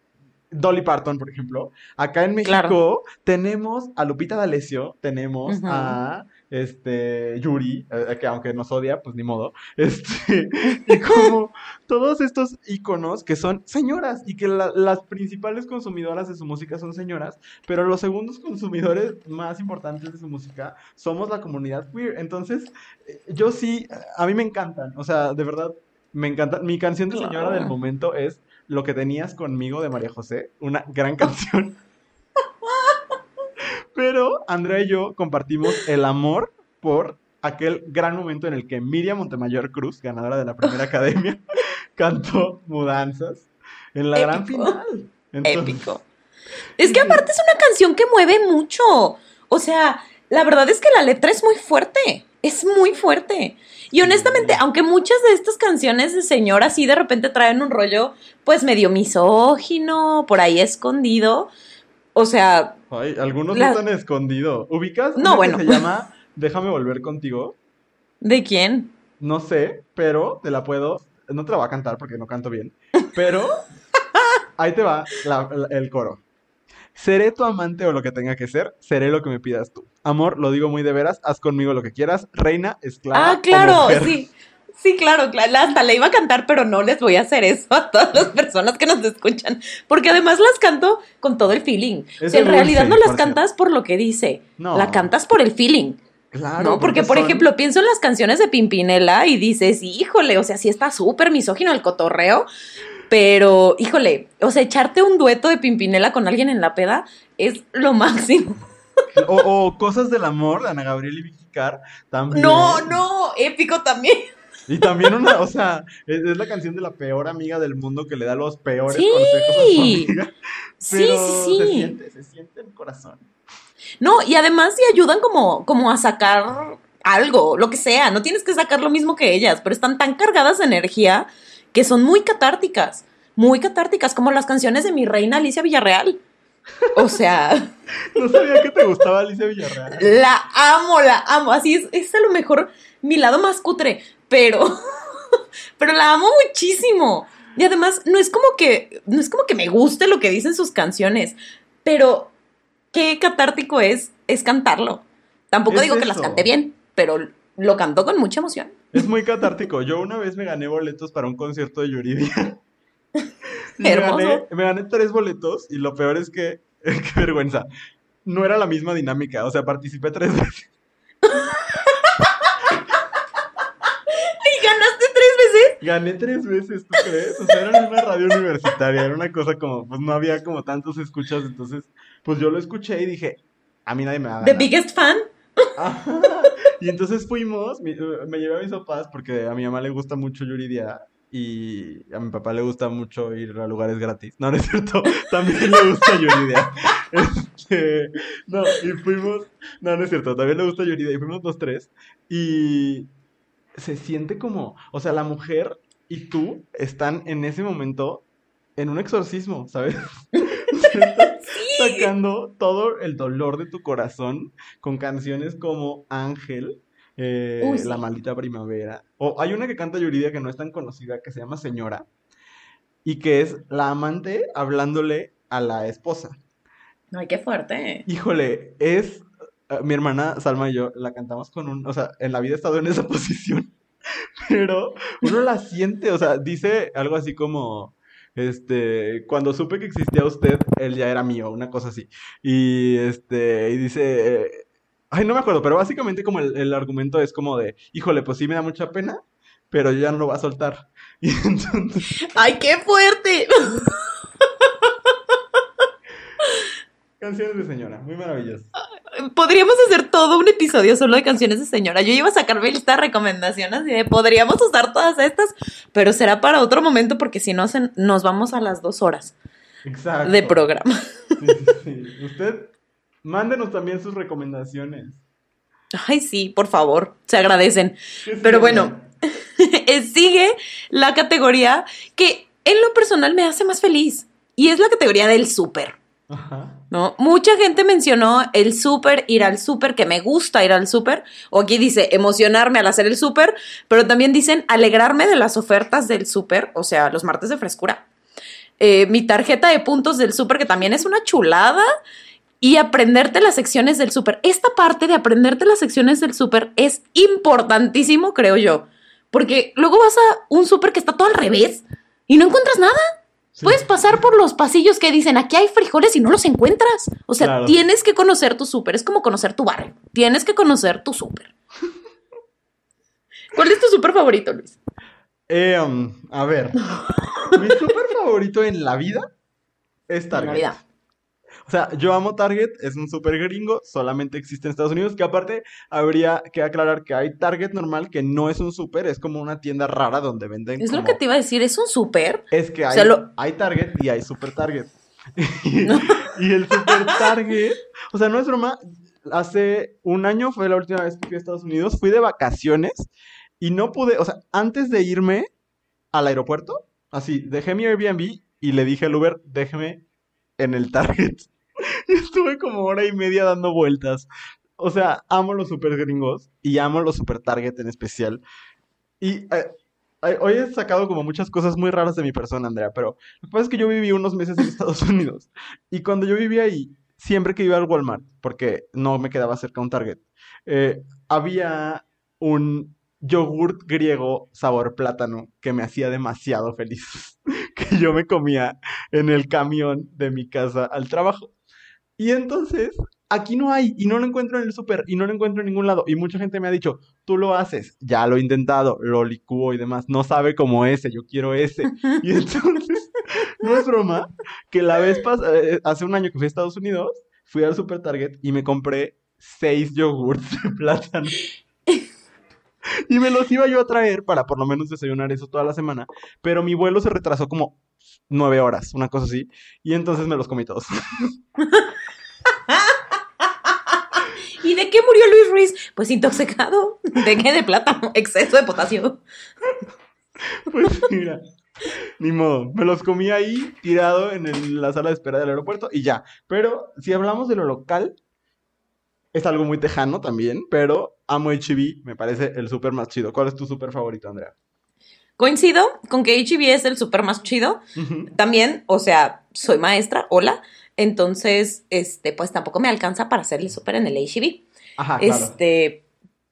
Dolly Parton, por ejemplo. Acá en México tenemos a Lupita D'Alessio, tenemos a este, Yuri, eh, eh, que aunque nos odia, pues ni modo, (laughs) este, y como todos estos iconos que son señoras y que las principales consumidoras de su música son señoras, pero los segundos consumidores más importantes de su música somos la comunidad queer. Entonces, eh, yo sí, a mí me encantan, o sea, de verdad, me encanta. Mi canción de señora del momento es Lo que tenías conmigo de María José, una gran (laughs) canción. Pero Andrea y yo compartimos el amor por aquel gran momento en el que Miriam Montemayor Cruz, ganadora de la primera (laughs) academia, cantó Mudanzas en la gran final. Épico. Es que aparte es una canción que mueve mucho. O sea, la verdad es que la letra es muy fuerte. Es muy fuerte. Y honestamente, aunque muchas de estas canciones de señora sí de repente traen un rollo, pues medio misógino, por ahí escondido, o sea. Ay, algunos no están escondidos. ¿Ubicas? No, bueno. se llama Déjame volver contigo. ¿De quién? No sé, pero te la puedo. No te la voy a cantar porque no canto bien. Pero (laughs) ahí te va el coro. Seré tu amante o lo que tenga que ser, seré lo que me pidas tú. Amor, lo digo muy de veras, haz conmigo lo que quieras, reina, esclava. Ah, claro, sí. Sí, claro, claro, hasta le iba a cantar, pero no les voy a hacer eso a todas las personas que nos escuchan, porque además las canto con todo el feeling. si en realidad no las cantas por lo que dice, no. la cantas por el feeling. Claro. No, porque, por ejemplo, pienso en las canciones de Pimpinela y dices, híjole, o sea, sí está súper misógino el cotorreo, pero, híjole, o sea, echarte un dueto de Pimpinela con alguien en la peda es lo máximo. (laughs) O, cosas del amor de Ana Gabriel y Vicky también. No, no, épico también. Y también una, o sea, es, la canción de la peor amiga del mundo que le da los peores consejos a su amiga. Pero sí, sí, sí. se siente, se siente en el corazón. No, y además sí ayudan como, como a sacar algo, lo que sea. No tienes que sacar lo mismo que ellas, pero están tan cargadas de energía que son muy catárticas. Muy catárticas, como las canciones de mi reina Alicia Villarreal. O sea, (laughs) No sabía que te gustaba Alicia Villarreal. la amo, la amo. Así es, es a lo mejor mi lado más cutre, pero, (laughs) pero la amo muchísimo. Y además, no es como que, no es como que me guste lo que dicen sus canciones, pero qué catártico es, es cantarlo. Tampoco Es digo que las cante bien, pero lo cantó con mucha emoción. Es muy catártico. Yo una vez me gané boletos para un concierto de Yuridia. (laughs) Me gané, me gané tres boletos y lo peor es que, (laughs) qué vergüenza, no era la misma dinámica. O sea, participé tres veces. ¿Y ganaste tres veces? Gané tres veces, ¿tú crees? O sea, era en una radio universitaria, era una cosa como, pues no había como tantos escuchas, entonces, pues yo lo escuché y dije, a mí nadie me va a The ganar. biggest fan. Ajá. Y entonces fuimos, mi- me llevé a mis papás porque a mi mamá le gusta mucho Yuridia y a mi papá le gusta mucho ir a lugares gratis. No, no es cierto, (laughs) también le gusta Yuridia. Este, no, y fuimos, no, no es cierto, también le gusta Yuridia y fuimos los tres y se siente como, o sea, la mujer y tú están en ese momento en un exorcismo, ¿sabes? (laughs) Sacando todo el dolor de tu corazón con canciones como Ángel, eh, Uy, sí. La Maldita Primavera. O hay una que canta Yuridia que no es tan conocida, que se llama Señora, y que es la amante hablándole a la esposa. Ay, qué fuerte. Híjole, es... eh, Mi hermana Salma y yo la cantamos con un... O sea, en la vida he estado en esa (laughs) posición, pero uno la siente, o sea, dice algo así como... Este, cuando supe que existía usted, él ya era mío, una cosa así. Y este, y dice, eh, ay, no me acuerdo, pero básicamente como el, el argumento es como de, híjole, pues sí me da mucha pena, pero yo ya no lo voy a soltar. (laughs) Y entonces, Ay, qué fuerte. canciones de señora, muy maravillosas. Podríamos hacer todo un episodio solo de canciones de señora. Yo iba a sacar mi lista de recomendaciones y de podríamos usar todas estas, pero será para otro momento porque si no se- nos vamos a las dos horas Exacto. de programa. Sí, sí, sí. Usted, mándenos también sus recomendaciones. Ay, sí, por favor, se agradecen. ¿Qué Pero bueno, (laughs) sigue la categoría que en lo personal me hace más feliz y es la categoría del súper. Ajá. ¿No? Mucha gente mencionó el súper, ir al súper, que me gusta ir al súper, o aquí dice emocionarme al hacer el súper, pero también dicen alegrarme de las ofertas del súper, o sea, los martes de frescura. Eh, mi tarjeta de puntos del súper, que también es una chulada, y aprenderte las secciones del súper. Esta parte de aprenderte las secciones del súper es importantísimo, creo yo, porque luego vas a un súper que está todo al revés y no encuentras nada. Sí. Puedes pasar por los pasillos que dicen aquí hay frijoles y no los encuentras. O sea, Claro. tienes que conocer tu súper. Es como conocer tu barrio. Tienes que conocer tu súper. ¿Cuál es tu súper favorito, Luis? Eh, um, a ver, mi súper favorito en la vida es Target. Navidad. O sea, yo amo Target, es un súper gringo, solamente existe en Estados Unidos, que aparte habría que aclarar que hay Target normal que no es un súper, es como una tienda rara donde venden Es lo que te iba a decir. ¿Es un súper? Es que O hay, sea, lo- hay Target y hay Super Target. (laughs) (laughs) y el Super Target, o sea, no es broma, hace un año fue la última vez que fui a Estados Unidos, fui de vacaciones y no pude, o sea, antes de irme al aeropuerto, así, dejé mi Airbnb y le dije al Uber, déjeme en el Target. (laughs) Estuve como hora y media dando vueltas. O sea, amo los super gringos y amo los super Target en especial. Y eh, hoy he sacado como muchas cosas muy raras de mi persona, Andrea, pero lo que pasa es que yo viví unos meses en Estados (laughs) Unidos y cuando yo vivía ahí, siempre que iba al Walmart, porque no me quedaba cerca un Target, eh, había un yogurt griego sabor plátano que me hacía demasiado feliz, (laughs) que yo me comía en el camión de mi casa al trabajo. Y entonces, aquí no hay, y no lo encuentro en el súper, y no lo encuentro en ningún lado. Y mucha gente me ha dicho, tú lo haces, ya lo he intentado, lo licúo y demás, no sabe como ese, yo quiero ese. (laughs) Y entonces, no es broma, que la vez pasada, hace un año que fui a Estados Unidos, fui al Super Target y me compré seis yogurts de plátano. (laughs) Y me los iba yo a traer para por lo menos desayunar eso toda la semana, pero mi vuelo se retrasó como nueve horas, una cosa así, y entonces me los comí todos. (laughs) ¿Y de qué murió Luis? Pues intoxicado. (laughs) ¿De qué? De plátano. (laughs) Exceso de potasio. (laughs) Pues mira, Ni modo, me los comí ahí, tirado en el- la sala de espera del aeropuerto y ya. Pero si hablamos de lo local, es algo muy tejano también, pero amo HB, me parece el súper más chido. ¿Cuál es tu súper favorito, Andrea? Coincido con que HB es el súper más chido. También, o sea, soy maestra, hola. Entonces, este, pues tampoco me alcanza para hacerle súper en el HB. Ajá, claro. Este,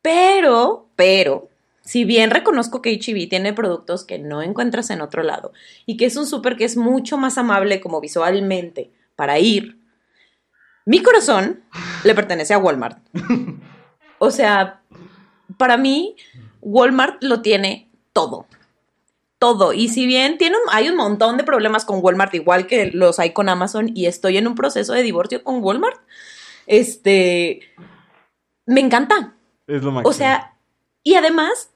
pero, pero, si bien reconozco que HB tiene productos que no encuentras en otro lado y que es un súper que es mucho más amable como visualmente para ir, mi corazón le pertenece a Walmart. (laughs) O sea, para mí, Walmart lo tiene todo. Todo. Y si bien tiene un- hay un montón de problemas con Walmart, igual que los hay con Amazon, y estoy en un proceso de divorcio con Walmart, este, me encanta. Es lo máximo. O sea, y además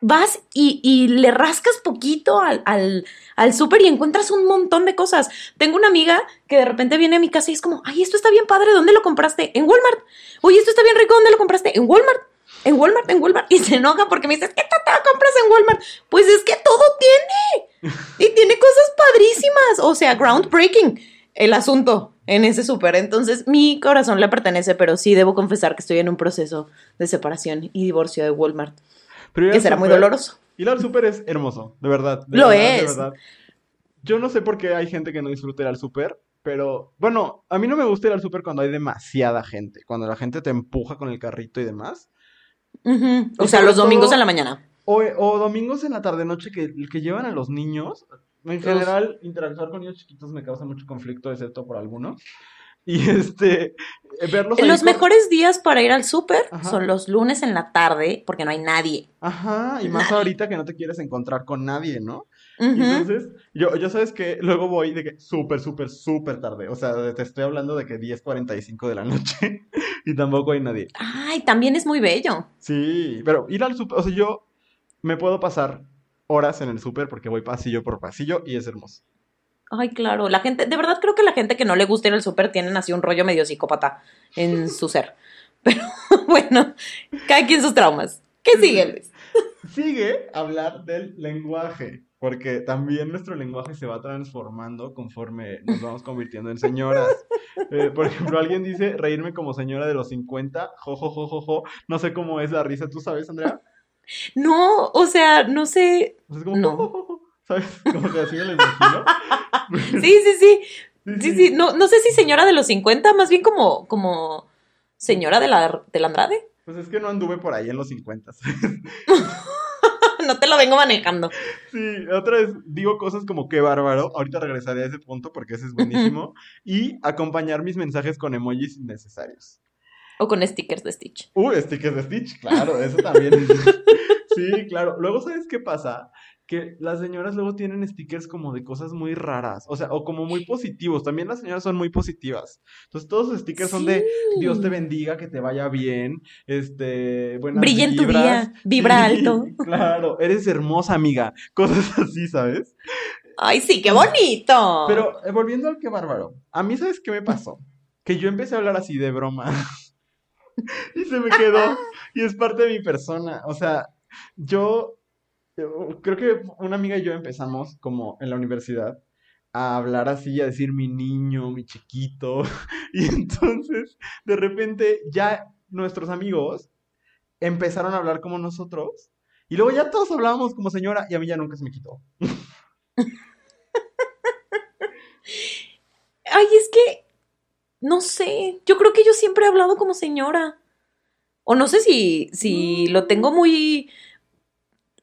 vas y, y le rascas poquito al, al, al súper y encuentras un montón de cosas. Tengo una amiga que de repente viene a mi casa y es como, ay, esto está bien padre, ¿dónde lo compraste? En Walmart. Oye, esto está bien rico, ¿dónde lo compraste? En Walmart. En Walmart, en Walmart. Y se enoja porque me dice, ¿qué tata compras en Walmart? Pues es que todo tiene. Y tiene cosas padrísimas. O sea, groundbreaking el asunto en ese súper. Entonces, mi corazón le pertenece, pero sí debo confesar que estoy en un proceso de separación y divorcio de Walmart, Pero que será muy doloroso. Ir al súper es hermoso, de verdad. de Lo verdad, de es. verdad. Yo no sé por qué hay gente que no disfruta ir al súper, pero bueno, a mí no me gusta ir al súper cuando hay demasiada gente, cuando la gente te empuja con el carrito y demás. O sea, los domingos todo- en la mañana. O, o domingos en la tarde-noche que, que llevan a los niños. En general, interactuar con niños chiquitos me causa mucho conflicto, excepto por algunos. (laughs) Y este, eh, verlos Los con- mejores días para ir al súper Ajá. son los lunes en la tarde, porque no hay nadie. Ajá, y más Nadie. ahorita que no te quieres encontrar con nadie, ¿no? Ujú. Y entonces, yo, yo sabes que luego voy de que súper, súper, súper tarde. O sea, te estoy hablando de que 10.45 de la noche (laughs) y tampoco hay nadie. Ay, también es muy bello. Sí, pero ir al súper, o sea, yo me puedo pasar horas en el súper porque voy pasillo por pasillo y es hermoso. Ay, claro. La gente, de verdad creo que la gente que no le gusta ir al súper tienen así un rollo medio psicópata en (laughs) su ser. Pero (laughs) bueno, cada quien sus traumas. ¿Qué sigue, Luis? Sigue hablar del lenguaje, porque también nuestro lenguaje se va transformando conforme nos vamos convirtiendo en señoras. (laughs) Eh, por ejemplo, alguien dice reírme como señora de los 50, jo, jo, jo, jo, jo. No sé cómo es la risa, ¿tú sabes, Andrea? No, o sea, no sé. O sea, es como, No. (laughs) ¿sabes? Como que así me lo imagino. (laughs) Sí, sí, sí. Sí, sí. No, no sé si señora de los 50, más bien como, como señora de la, de la Andrade. Pues es que no anduve por ahí en los 50. (laughs) No te lo vengo manejando. Sí, otra vez digo cosas como qué bárbaro. Ahorita regresaré a ese punto porque ese es buenísimo. Y acompañar mis mensajes con emojis innecesarios. O con stickers de Stitch. Uh, stickers de Stitch, claro, eso también. (laughs) Sí, claro. Luego, ¿sabes qué pasa? Que las señoras luego tienen stickers como de cosas muy raras, o sea, o como muy positivos. También las señoras son muy positivas. Entonces, todos sus stickers son de Sí. Dios te bendiga, que te vaya bien, este, buenas Brilla en tu día, vibra Sí, alto. (laughs) Claro, eres hermosa, amiga. (laughs) Cosas así, ¿sabes? Ay, sí, qué bonito. Pero eh, volviendo al que bárbaro, a mí, ¿sabes qué me pasó? Que yo empecé a hablar así de broma. (laughs) y se me quedó. Y es parte de mi persona. O sea, yo, creo que una amiga y yo empezamos como en la universidad a hablar así, a decir mi niño, mi chiquito. (laughs) Y entonces, de repente, ya nuestros amigos empezaron a hablar como nosotros. Y luego ya todos hablábamos como señora y a mí ya nunca se me quitó. (laughs) Ay, es que, no sé, yo creo que yo siempre he hablado como señora. O no sé si, si lo tengo muy...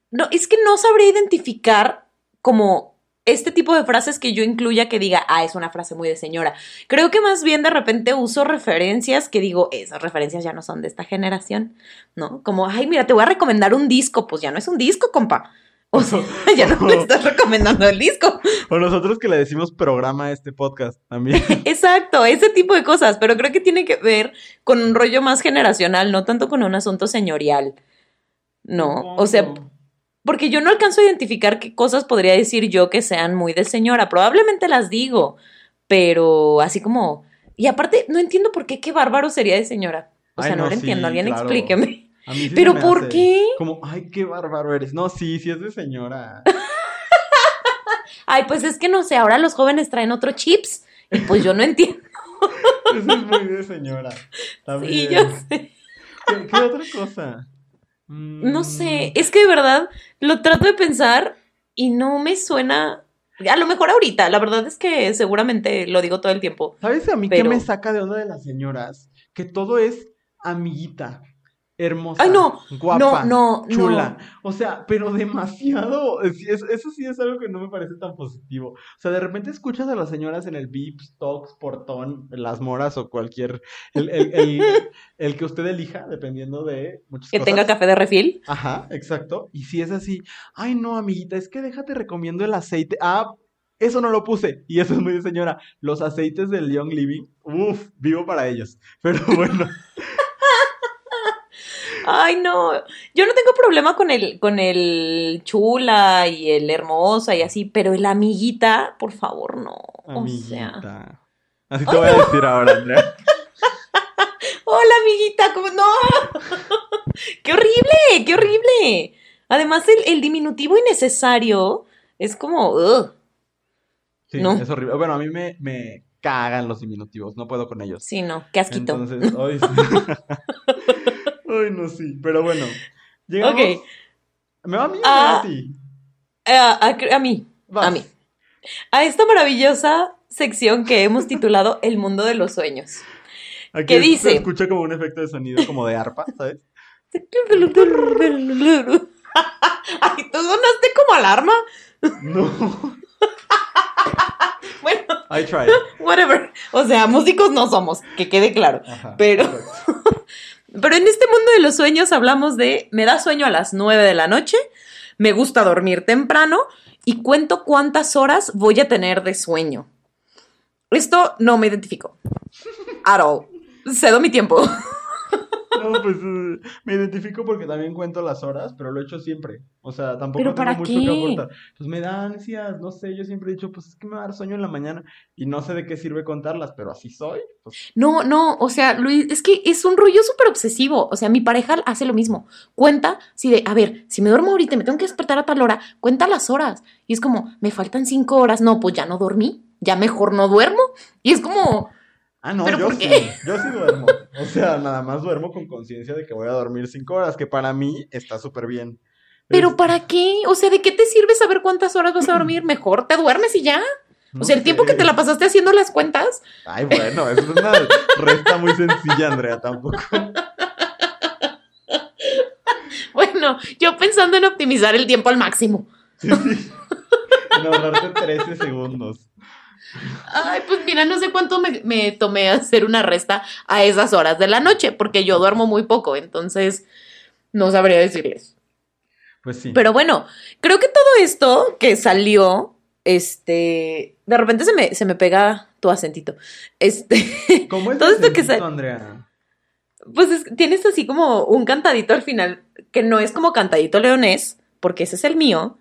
No, es que no sabré identificar como este tipo de frases que yo incluya que diga, ah, es una frase muy de señora. Creo que más bien de repente uso referencias que digo, esas referencias ya no son de esta generación, ¿no? Como, ay, mira, te voy a recomendar un disco, pues ya no es un disco, compa. (laughs) O sea, (laughs) ya no me estás recomendando el disco. O nosotros que le decimos programa a este podcast también. (laughs) Exacto, ese tipo de cosas, pero creo que tiene que ver con un rollo más generacional, no tanto con un asunto señorial. No, o sea, porque yo no alcanzo a identificar qué cosas podría decir yo que sean muy de señora. Probablemente las digo, pero así como... Y aparte, no entiendo por qué qué bárbaro sería de señora. O Ay, sea, no, no, lo entiendo, sí, alguien claro. explíqueme. A mí sí se ¿Pero me por hace qué? Como, ay, qué bárbaro eres. No, sí, sí es de señora. (laughs) Ay, pues es que no sé, ahora los jóvenes traen otro chips y pues yo no entiendo. (laughs) Eso es muy de señora. También. Sí, yo sé. ¿Qué, qué otra cosa? Mm, No sé, es que de verdad lo trato de pensar y no me suena. A lo mejor ahorita, la verdad es que seguramente lo digo todo el tiempo. ¿Sabes a mí qué me saca de onda de las señoras? Que todo es amiguita, hermosa, Ay, no, guapa, no, no, chula. O sea, pero demasiado. es- es- eso sí es algo que no me parece tan positivo. O sea, de repente escuchas a las señoras en el Vips, Talks, Portón, Las Moras o cualquier. El, el- el- (laughs) el que usted elija, dependiendo de muchas Que cosas. tenga café de refil. Ajá, exacto. Y si es así, ay no, amiguita, es que déjate recomiendo el aceite. Ah, eso no lo puse. Y eso es muy de señora. Los aceites del Young Living, uff, vivo para ellos. Pero (laughs) bueno, Ay, no. Yo no tengo problema con el, con el chula y el hermosa y así, pero el amiguita, por favor, no. O sea. amiguita. Así te voy a decir ahora, Andrea. (laughs) Hola, amiguita, ¿cómo no? (laughs) ¡Qué horrible! ¡Qué horrible! Además, el, el diminutivo innecesario es como. ugh. Sí, No. es horrible. Bueno, a mí me, me cagan los diminutivos, no puedo con ellos. Sí, no, qué asquito. Entonces, sí. (laughs) Ay, no, sí. Pero bueno, llegamos. Ok. ¿Me va a mí o Ah. va a ti? Eh, a, a mí, Vas. a mí. A esta maravillosa sección que hemos titulado El mundo de los sueños. Aquí ¿Qué se dice? escucha como un efecto de sonido como de arpa, ¿sabes? (laughs) Ay, tú sonaste como alarma. No. (laughs) Bueno, I tried. (laughs) whatever. O sea, músicos no somos, que quede claro. Ajá, Pero-. Pero en este mundo de los sueños hablamos de me da sueño a las 9 de la noche, me gusta dormir temprano y cuento cuántas horas voy a tener de sueño. Esto no me identifico. At all. Cedo mi tiempo. (laughs) No, pues eh, me identifico porque también cuento las horas, pero lo he hecho siempre. O sea, tampoco ¿Pero tengo para mucho qué? que aportar. Pues me da ansias, no sé, yo siempre he dicho, pues es que me va a dar sueño en la mañana y no sé de qué sirve contarlas, pero así soy. Pues No, no, o sea, Luis, es que es un rollo súper obsesivo. O sea, mi pareja hace lo mismo. Cuenta, si de, a ver, si me duermo ahorita y me tengo que despertar a tal hora, cuenta las horas. Y es como, me faltan cinco horas. No, pues ya no dormí, ya mejor no duermo. Y es como, Ah, no, ¿Pero yo por sí, yo sí duermo. O sea, nada más duermo con conciencia de que voy a dormir cinco horas, que para mí está súper bien. ¿pero Es- para qué? O sea, ¿de qué te sirve saber cuántas horas vas a dormir? Mejor te duermes y ya. no O sea, el tiempo que te la pasaste haciendo las cuentas. Ay, bueno, es una resta muy sencilla, Andrea, tampoco. (laughs) Bueno, yo pensando en optimizar el tiempo al máximo. Sí, sí. En ahorrarte 13 segundos. Ay, pues mira, no sé cuánto me, me tomé hacer una resta a esas horas de la noche, porque yo duermo muy poco, entonces no sabría decirles. Pues sí. Pero bueno, creo que todo esto que salió, este, de repente se me, se me pega tu acentito. Este, ¿Cómo es (laughs) todo esto que Andrea? pues es- tienes así como un cantadito al final, que no es como cantadito leonés, porque ese es el mío,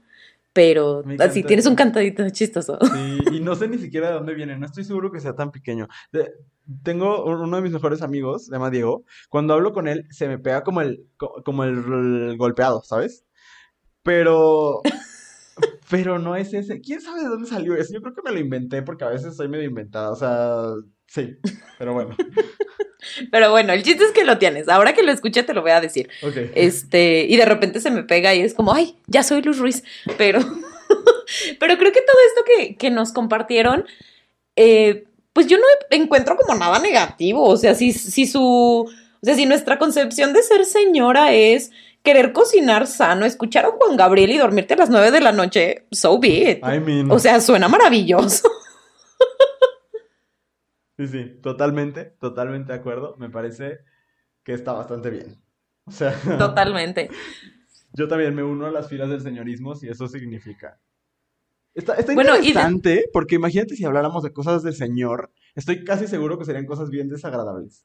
pero así tienes un cantadito chistoso. Sí, y no sé ni siquiera de dónde viene, no estoy seguro que sea tan pequeño. De- tengo un- uno de mis mejores amigos, se llama Diego, cuando hablo con él se me pega como el, co- como el, el golpeado, ¿sabes? Pero, pero no es ese. ¿Quién sabe de dónde salió eso? Yo creo que me lo inventé porque a veces soy medio inventada, o sea, sí, pero bueno, Pero bueno, el chiste es que lo tienes. Ahora que lo escuché te lo voy a decir. Este, y de repente se me pega y es como, ay, ya soy Luz Ruiz. Pero, (laughs) pero creo que todo esto que, que nos compartieron, eh, pues yo no encuentro como nada negativo. O sea, si, si su, o sea, si nuestra concepción de ser señora es querer cocinar sano, escuchar a Juan Gabriel y dormirte a las nueve de la noche, so be it. I mean, O sea, suena maravilloso. (laughs) sí, sí, totalmente, totalmente de acuerdo. Me parece que está bastante bien. O sea, (laughs) Totalmente. Yo también me uno a las filas del señorismo si eso significa. Está, está Bueno, y de- interesante, porque imagínate si habláramos de cosas de señor, estoy casi seguro que serían cosas bien desagradables.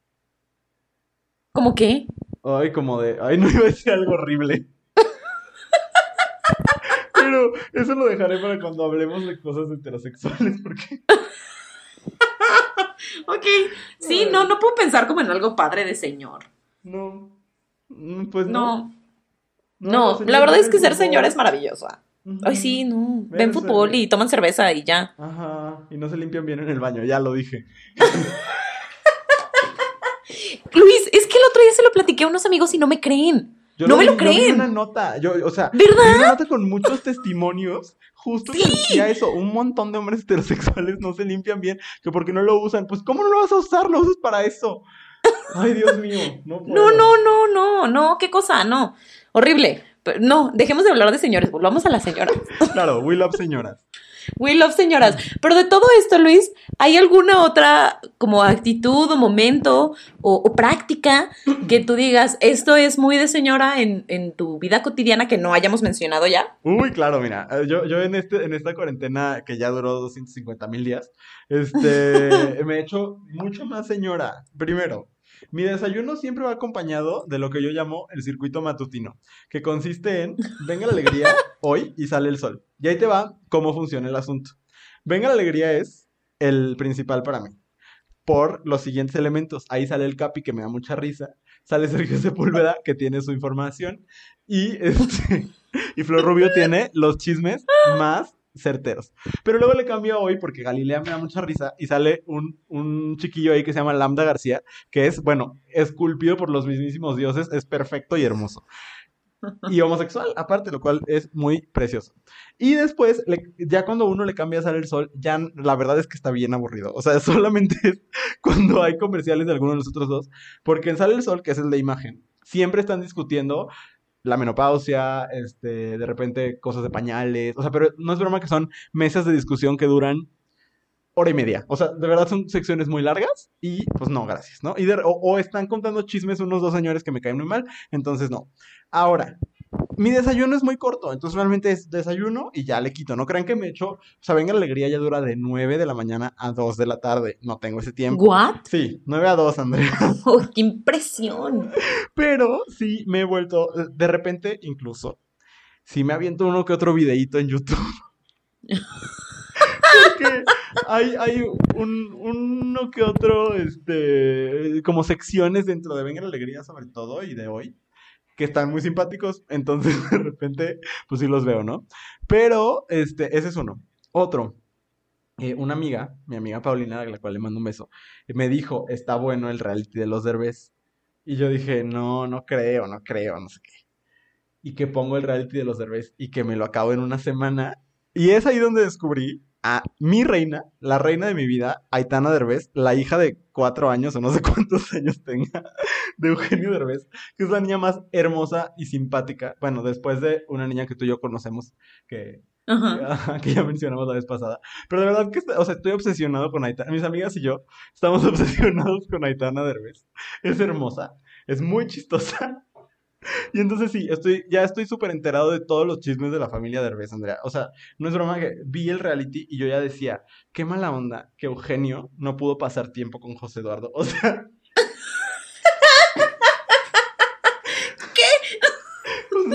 ¿Cómo qué? Ay, como de, ay, (laughs) no iba a decir algo horrible. (laughs) Pero eso lo dejaré para cuando hablemos de cosas heterosexuales, porque Ok. Sí, no, no puedo pensar como en algo padre de señor. no, mm, pues no. No. No, la verdad es que ser no. es maravillosa. Ay, sí, no. Ven Ven fútbol y toman cerveza y ya. Ajá, y no se limpian bien en el baño, ya lo dije. (laughs) Luis, es que el otro día se lo platiqué a unos amigos y no me creen. Yo No me lo vi- yo vi creen. una nota, yo, o sea, ¿Verdad? vi una nota con muchos testimonios, justo Sí. decía eso, un montón de hombres heterosexuales no se limpian bien, que porque no lo usan, pues ¿cómo no lo vas a usar? Lo usas para eso. Ay, Dios mío, no puedo. No, no, no, no, no, qué cosa, no. Horrible. Pero no, dejemos de hablar de señores, volvamos a las señoras. Claro, we love señoras. We love señoras. Pero de todo esto, Luis, ¿hay alguna otra como actitud o momento o, o práctica que tú digas, esto es muy de señora en, en tu vida cotidiana que no hayamos mencionado ya? Uy, claro, mira, eh, yo, yo en, este, en esta cuarentena que ya duró 250 mil días, este, (laughs) me he hecho mucho más señora. Primero, mi desayuno siempre va acompañado de lo que yo llamo el circuito matutino, que consiste en, venga la alegría (laughs) hoy y sale el sol. Y ahí te va cómo funciona el asunto. Venga la alegría es el principal para mí, por los siguientes elementos. Ahí sale el Capi, que me da mucha risa, sale Sergio Sepúlveda, que tiene su información, y este... (laughs) Y Flor Rubio tiene los chismes más certeros. Pero luego le cambio a hoy porque Galilea me da mucha risa y sale un, un chiquillo ahí que se llama Lambda García, que es, bueno, esculpido por los mismísimos dioses, es perfecto y hermoso. Y homosexual, aparte, lo cual es muy precioso. Y después, ya cuando uno le cambia a Sale el Sol, ya la verdad es que está bien aburrido. O sea, (laughs) solamente es cuando hay comerciales de alguno de los otros dos. Porque en Sale el Sol, que es el de imagen, siempre están discutiendo la menopausia, este, de repente cosas de pañales, o sea, pero no es broma que son mesas de discusión que duran hora y media. O sea, de verdad son secciones muy largas y pues no, gracias, ¿no? Y o están contando chismes unos dos señores que me caen muy mal, entonces no. Ahora, mi desayuno es muy corto, entonces realmente es desayuno y ya le quito. No crean que me echo, o sea, venga la alegría ya dura de 9 de la mañana a 2 de la tarde. No tengo ese tiempo. ¿What? Sí, 9 a 2, Andrea. (laughs) Oh, ¡Qué impresión! Pero sí me he vuelto, de repente incluso, sí me aviento uno que otro videíto en YouTube. (laughs) Porque hay, hay un, uno que otro, este, como secciones dentro de Venga la Alegría sobre todo y de hoy, que están muy simpáticos, entonces (laughs) de repente, pues sí los veo, ¿no? Pero, este, ese es uno. Otro, eh, una amiga, mi amiga Paulina, a la cual le mando un beso, me dijo, está bueno el reality de los Derbez. Y yo dije, no, no creo, no creo, no sé qué. Y que pongo el reality de los Derbez y que me lo acabo en una semana. Y es ahí donde descubrí a mi reina, la reina de mi vida, Aitana Derbez, la hija de cuatro años o no sé cuántos (laughs) años tenga, de Eugenio Derbez, que es la niña más hermosa y simpática. Bueno, después de una niña que tú y yo conocemos, que, Ajá. Que ya mencionamos la vez pasada. Pero de verdad que, o sea, estoy obsesionado con Aitana. Mis amigas y yo estamos (laughs) obsesionados con Aitana Derbez. Es hermosa, es muy chistosa. Y entonces sí, estoy, ya estoy súper enterado de todos los chismes de la familia Derbez, Andrea. O sea, no es broma que vi el reality y yo ya decía, qué mala onda que Eugenio no pudo pasar tiempo con José Eduardo. O sea... ¿Qué?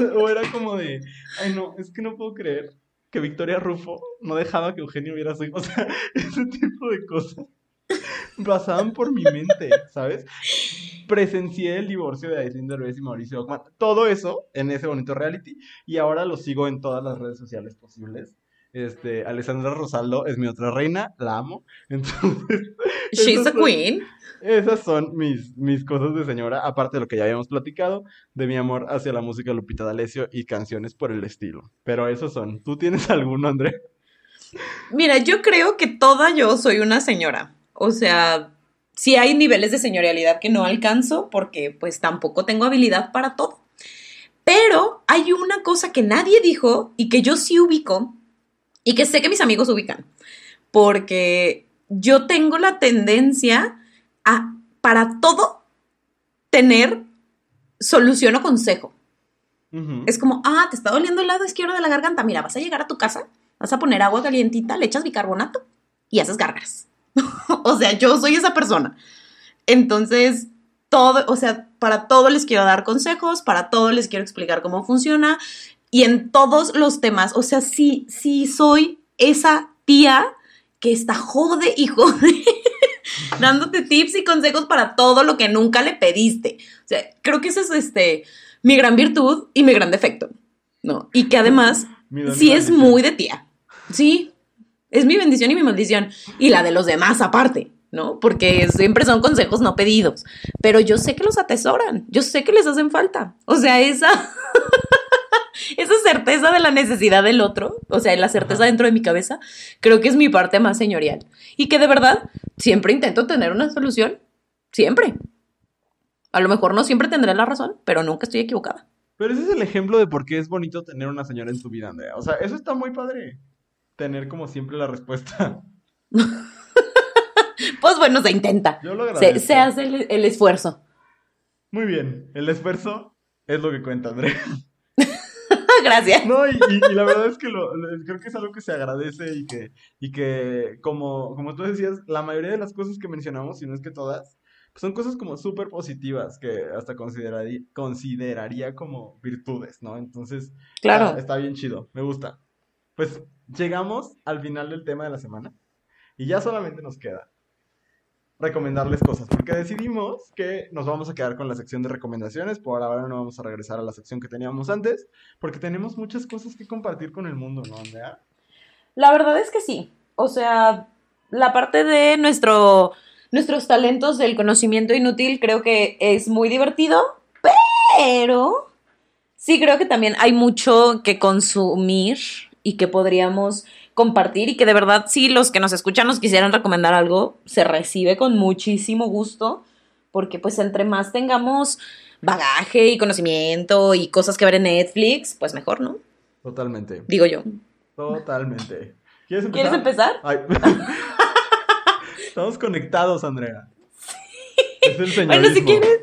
(laughs) O, era como de, ay no, es que no puedo creer que Victoria Rufo no dejaba que Eugenio viera su hijo. (laughs) O sea, ese tipo de cosas pasaban por mi mente, ¿sabes? Presencié el divorcio de Aislinn Derbez y Mauricio Ockman. Todo eso en ese bonito reality. Y ahora lo sigo en todas las redes sociales posibles. Este, Alessandra Rosaldo es mi otra reina, la amo. (laughs) Entonces, She's a son- queen. Esas son mis, mis cosas de señora, aparte de lo que ya habíamos platicado, de mi amor hacia la música Lupita D'Alessio y canciones por el estilo. Pero esos son. ¿Tú tienes alguno, André? Mira, yo creo que toda yo soy una señora. O sea, sí hay niveles de señorialidad que no alcanzo porque pues tampoco tengo habilidad para todo. Pero hay una cosa que nadie dijo y que yo sí ubico y que sé que mis amigos ubican. Porque yo tengo la tendencia a, para todo, tener solución o consejo. Es como, ah, te está doliendo el lado izquierdo de la garganta. Mira, vas a llegar a tu casa, vas a poner agua calientita, le echas bicarbonato y haces gárgaras. (laughs) o sea, yo soy esa persona. Entonces, todo, o sea, para todo les quiero dar consejos, para todo les quiero explicar cómo funciona y en todos los temas, o sea, sí, sí soy esa tía que está jode y jode dándote tips y consejos para todo lo que nunca le pediste. O sea, creo que esa es este mi gran virtud y mi gran defecto, ¿no? Y que además sí es muy de tía. Sí, es mi bendición y mi maldición. Y la de los demás aparte, ¿no? Porque siempre son consejos no pedidos. Pero yo sé que los atesoran, yo sé que les hacen falta. O sea, esa... (laughs) Esa certeza de la necesidad del otro, o sea, la certeza Ajá. dentro de mi cabeza, creo que es mi parte más señorial. Y que de verdad siempre intento tener una solución. Siempre. A lo mejor no siempre tendré la razón, pero nunca estoy equivocada. Pero ese es el ejemplo de por qué es bonito tener una señora en tu vida, Andrea. O sea, eso está muy padre. Tener como siempre la respuesta. (laughs) Pues bueno, se intenta. Yo lo Se, agradezco. se hace el, el esfuerzo. Muy bien. El esfuerzo es lo que cuenta, Andrea. (laughs) Gracias. No, y, y- y la verdad es que lo, creo que es algo que se agradece y que, y que como, como tú decías, la mayoría de las cosas que mencionamos, si no es que todas, pues son cosas como súper positivas que hasta consideraría, consideraría como virtudes, ¿no? Entonces, Claro. está, está bien chido, me gusta. Pues llegamos al final del tema de la semana y ya solamente nos queda recomendarles cosas, porque decidimos que nos vamos a quedar con la sección de recomendaciones, por ahora no vamos a regresar a la sección que teníamos antes, porque tenemos muchas cosas que compartir con el mundo, ¿no, Andrea? La verdad es que sí. O sea, la parte de nuestro, nuestros talentos del conocimiento inútil creo que es muy divertido, pero sí creo que también hay mucho que consumir y que podríamos compartir y que de verdad si los que nos escuchan nos quisieran recomendar algo, se recibe con muchísimo gusto, porque pues entre más tengamos bagaje y conocimiento y cosas que ver en Netflix, pues mejor, ¿no? Totalmente, Digo yo. totalmente. ¿Quieres empezar? ¿Quieres empezar? Ay. (laughs) Estamos conectados, Andrea. Es el señorismo. Bueno, si quieres,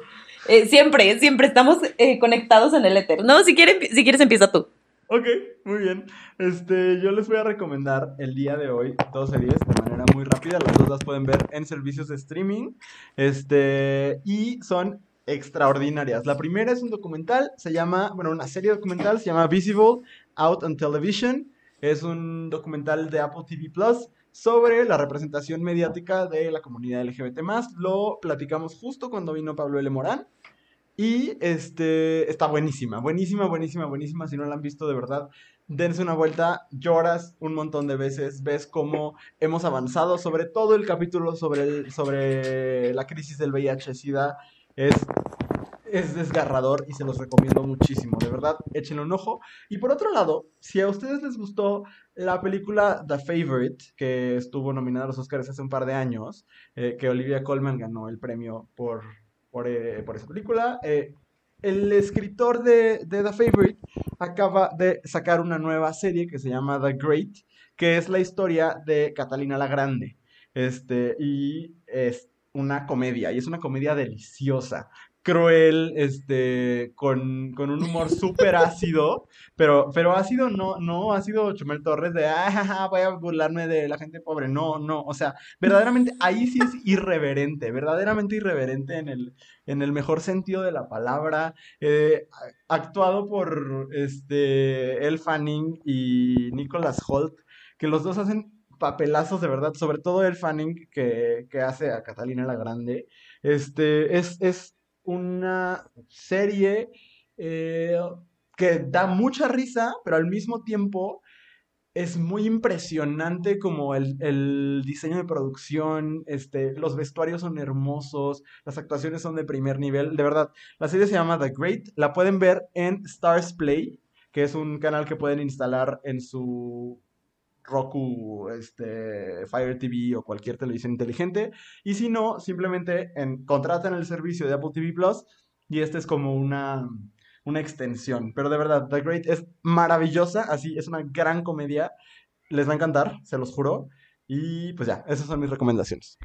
eh, siempre, siempre estamos eh, conectados en el éter. No, si quieres, si quieres empieza tú. Ok, muy bien. Este, yo les voy a recomendar el día de hoy dos series de manera muy rápida. Las dos las pueden ver en servicios de streaming. Este, y son extraordinarias. La primera es un documental, se llama, bueno, una serie documental, se llama Visible Out on Television. Es un documental de Apple TV Plus sobre la representación mediática de la comunidad LGBT+. Lo platicamos justo cuando vino Pablo L. Morán. Y este está buenísima, buenísima, buenísima, buenísima. Si no la han visto de verdad, dense una vuelta, lloras un montón de veces, ves cómo hemos avanzado, sobre todo el capítulo sobre, sobre la crisis del VIH-Sida. Es, es desgarrador y se los recomiendo muchísimo, de verdad, échenle un ojo. Y por otro lado, si a ustedes les gustó la película The Favorite, que estuvo nominada a los Oscars hace un par de años, eh, que Olivia Colman ganó el premio por, por, eh, por esa película, eh, el escritor de, de The Favorite acaba de sacar una nueva serie que se llama The Great, que es la historia de Catalina la Grande. Este, y es una comedia, y es una comedia deliciosa, cruel, este, con, con un humor súper ácido, pero, pero ácido no, no ácido Chumel Torres de, ah, voy a burlarme de la gente pobre, no, no, o sea, verdaderamente ahí sí es irreverente, verdaderamente irreverente en el, en el mejor sentido de la palabra, eh, actuado por este, Elle Fanning y Nicholas Holt, que los dos hacen papelazos de verdad, sobre todo Elle Fanning que, que hace a Catalina la Grande, este, es, es una serie eh, que da mucha risa, pero al mismo tiempo es muy impresionante como el, el diseño de producción, este, los vestuarios son hermosos, las actuaciones son de primer nivel, de verdad. La serie se llama The Great, la pueden ver en Stars Play, que es un canal que pueden instalar en su Roku, este, Fire TV o cualquier televisión inteligente. Y si no, simplemente en, contratan el servicio de Apple TV Plus y este es como una, una extensión. Pero de verdad, The Great es maravillosa, así, es una gran comedia. Les va a encantar, se los juro. Y pues ya, esas son mis recomendaciones.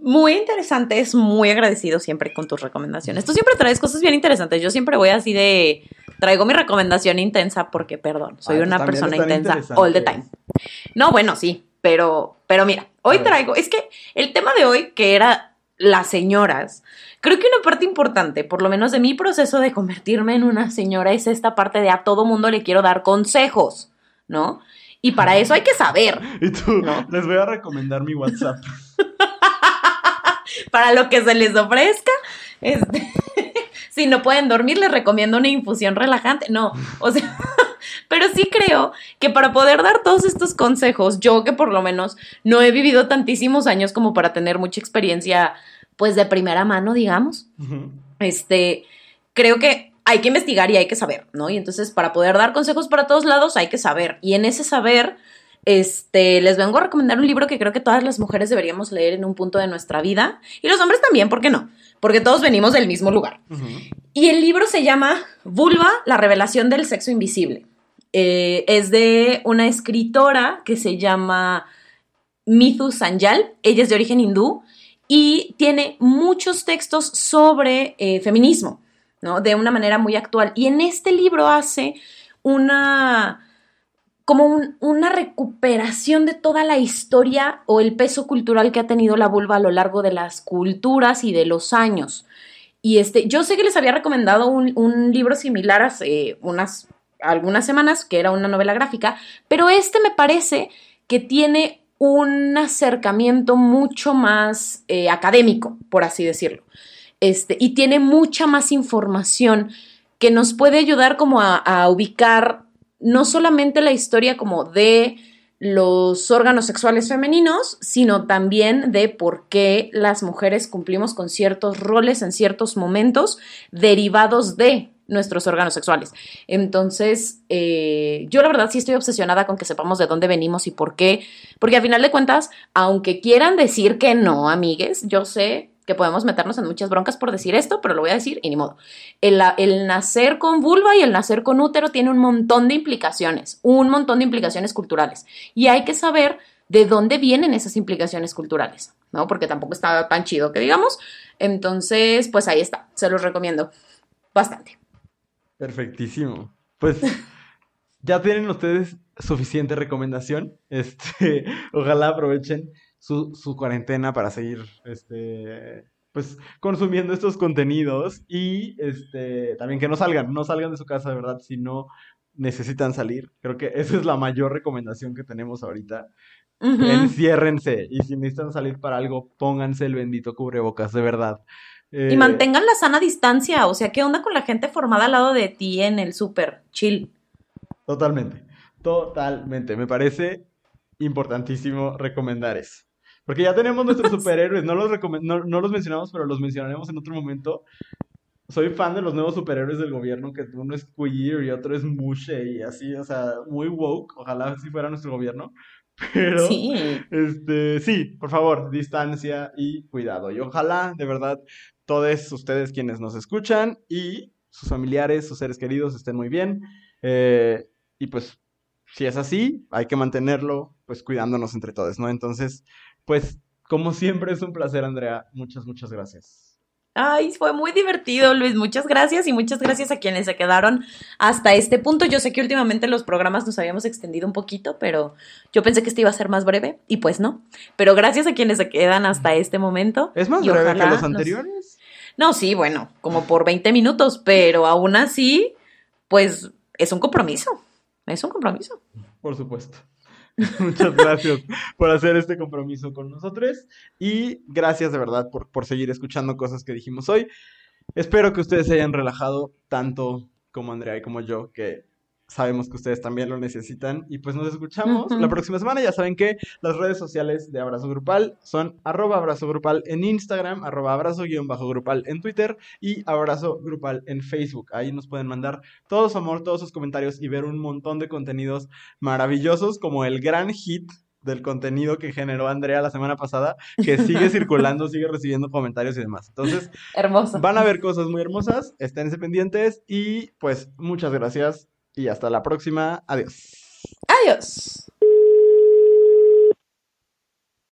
Muy interesante, es muy agradecido siempre con tus recomendaciones. Tú siempre traes cosas bien interesantes. Yo siempre voy así de. Traigo mi recomendación intensa porque, perdón, soy pues una persona intensa all the time. No, bueno, sí, pero, pero mira, hoy traigo. Es que el tema de hoy, que era las señoras, creo que una parte importante, por lo menos de mi proceso de convertirme en una señora, es esta parte de a todo mundo le quiero dar consejos, ¿no? Y para eso hay que saber. (laughs) Y tú, No. les voy a recomendar mi WhatsApp. (laughs) para lo que se les ofrezca. Este, si no pueden dormir, les recomiendo una infusión relajante. No, o sea, (laughs) pero sí creo que para poder dar todos estos consejos, yo que por lo menos no he vivido tantísimos años como para tener mucha experiencia, pues de primera mano, digamos, este, creo que hay que investigar y hay que saber, ¿no? Y entonces para poder dar consejos para todos lados hay que saber. Y en ese saber este, les vengo a recomendar un libro que creo que todas las mujeres deberíamos leer en un punto de nuestra vida. Y los hombres también, ¿por qué no? Porque todos venimos del mismo lugar. Y el libro se llama Vulva, la revelación del sexo invisible. Eh, es de una escritora que se llama Mithu Sanjal. Ella es de origen hindú y tiene muchos textos sobre eh, feminismo, ¿no? De una manera muy actual. Y en este libro hace una como una recuperación de toda la historia o el peso cultural que ha tenido la vulva a lo largo de las culturas y de los años. Y este, yo sé que les había recomendado un, libro similar hace unas algunas semanas, que era una novela gráfica, pero este me parece que tiene un acercamiento mucho más eh, académico, por así decirlo. Este, y tiene mucha más información que nos puede ayudar como a ubicar no solamente la historia como de los órganos sexuales femeninos, sino también de por qué las mujeres cumplimos con ciertos roles en ciertos momentos derivados de nuestros órganos sexuales. Entonces, eh, yo la verdad sí estoy obsesionada con que sepamos de dónde venimos y por qué, porque a final de cuentas, aunque quieran decir que no, amigues, yo sé que podemos meternos en muchas broncas por decir esto, pero lo voy a decir y ni modo. El, nacer con vulva y el nacer con útero tiene un montón de implicaciones, un montón de implicaciones culturales. Y hay que saber de dónde vienen esas implicaciones culturales, ¿no? Porque tampoco está tan chido que digamos. Entonces, pues ahí está, se los recomiendo bastante. Perfectísimo. Pues (laughs) ya tienen ustedes suficiente recomendación. Este, (laughs) ojalá aprovechen su, su cuarentena para seguir, este, pues, consumiendo estos contenidos y, este, también que no salgan, no salgan de su casa, de verdad, si no necesitan salir. Creo que esa es la mayor recomendación que tenemos ahorita. Enciérrense y si necesitan salir para algo, pónganse el bendito cubrebocas, de verdad. y eh, mantengan la sana distancia, o sea, ¿qué onda con la gente formada al lado de ti en el súper? Chill. Totalmente, totalmente. Me parece importantísimo recomendar eso. Porque ya tenemos nuestros (laughs) superhéroes, no los, no, no los mencionamos, pero los mencionaremos en otro momento. Soy fan de los nuevos superhéroes del gobierno, que uno es queer y otro es mushe y así, o sea, muy woke. Ojalá así fuera nuestro gobierno. Pero, sí. este, sí, por favor, distancia y cuidado. Y ojalá, de verdad, todos ustedes quienes nos escuchan y sus familiares, sus seres queridos estén muy bien. Eh, y pues, si es así, hay que mantenerlo, pues cuidándonos entre todos, ¿no? Entonces, pues como siempre es un placer, Andrea. Muchas, muchas gracias. Ay, fue muy divertido, Luis. Muchas gracias y muchas gracias a quienes se quedaron hasta este punto. Yo sé que últimamente los programas nos habíamos extendido un poquito, pero yo pensé que este iba a ser más breve y pues no. Pero gracias a quienes se quedan hasta este momento. ¿Es más breve que los anteriores? No, sí, bueno, como por 20 minutos, pero aún así, pues es un compromiso. Es un compromiso. Por supuesto. (laughs) Muchas gracias por hacer este compromiso con nosotros y gracias de verdad por, por seguir escuchando cosas que dijimos hoy. Espero que ustedes se hayan relajado tanto como Andrea y como yo, que Sabemos que ustedes también lo necesitan y pues nos escuchamos la próxima semana. Ya saben que las redes sociales de Abrazo Grupal son arroba abrazo grupal en Instagram, arroba abrazo guion bajo grupal en Twitter y abrazo grupal en Facebook. Ahí nos pueden mandar todo su amor, todos sus comentarios y ver un montón de contenidos maravillosos como el gran hit del contenido que generó Andrea la semana pasada, que sigue (laughs) circulando, sigue recibiendo comentarios y demás. Entonces, Hermoso. van a ver cosas muy hermosas, esténse pendientes y pues muchas gracias y hasta la próxima. Adiós. Adiós.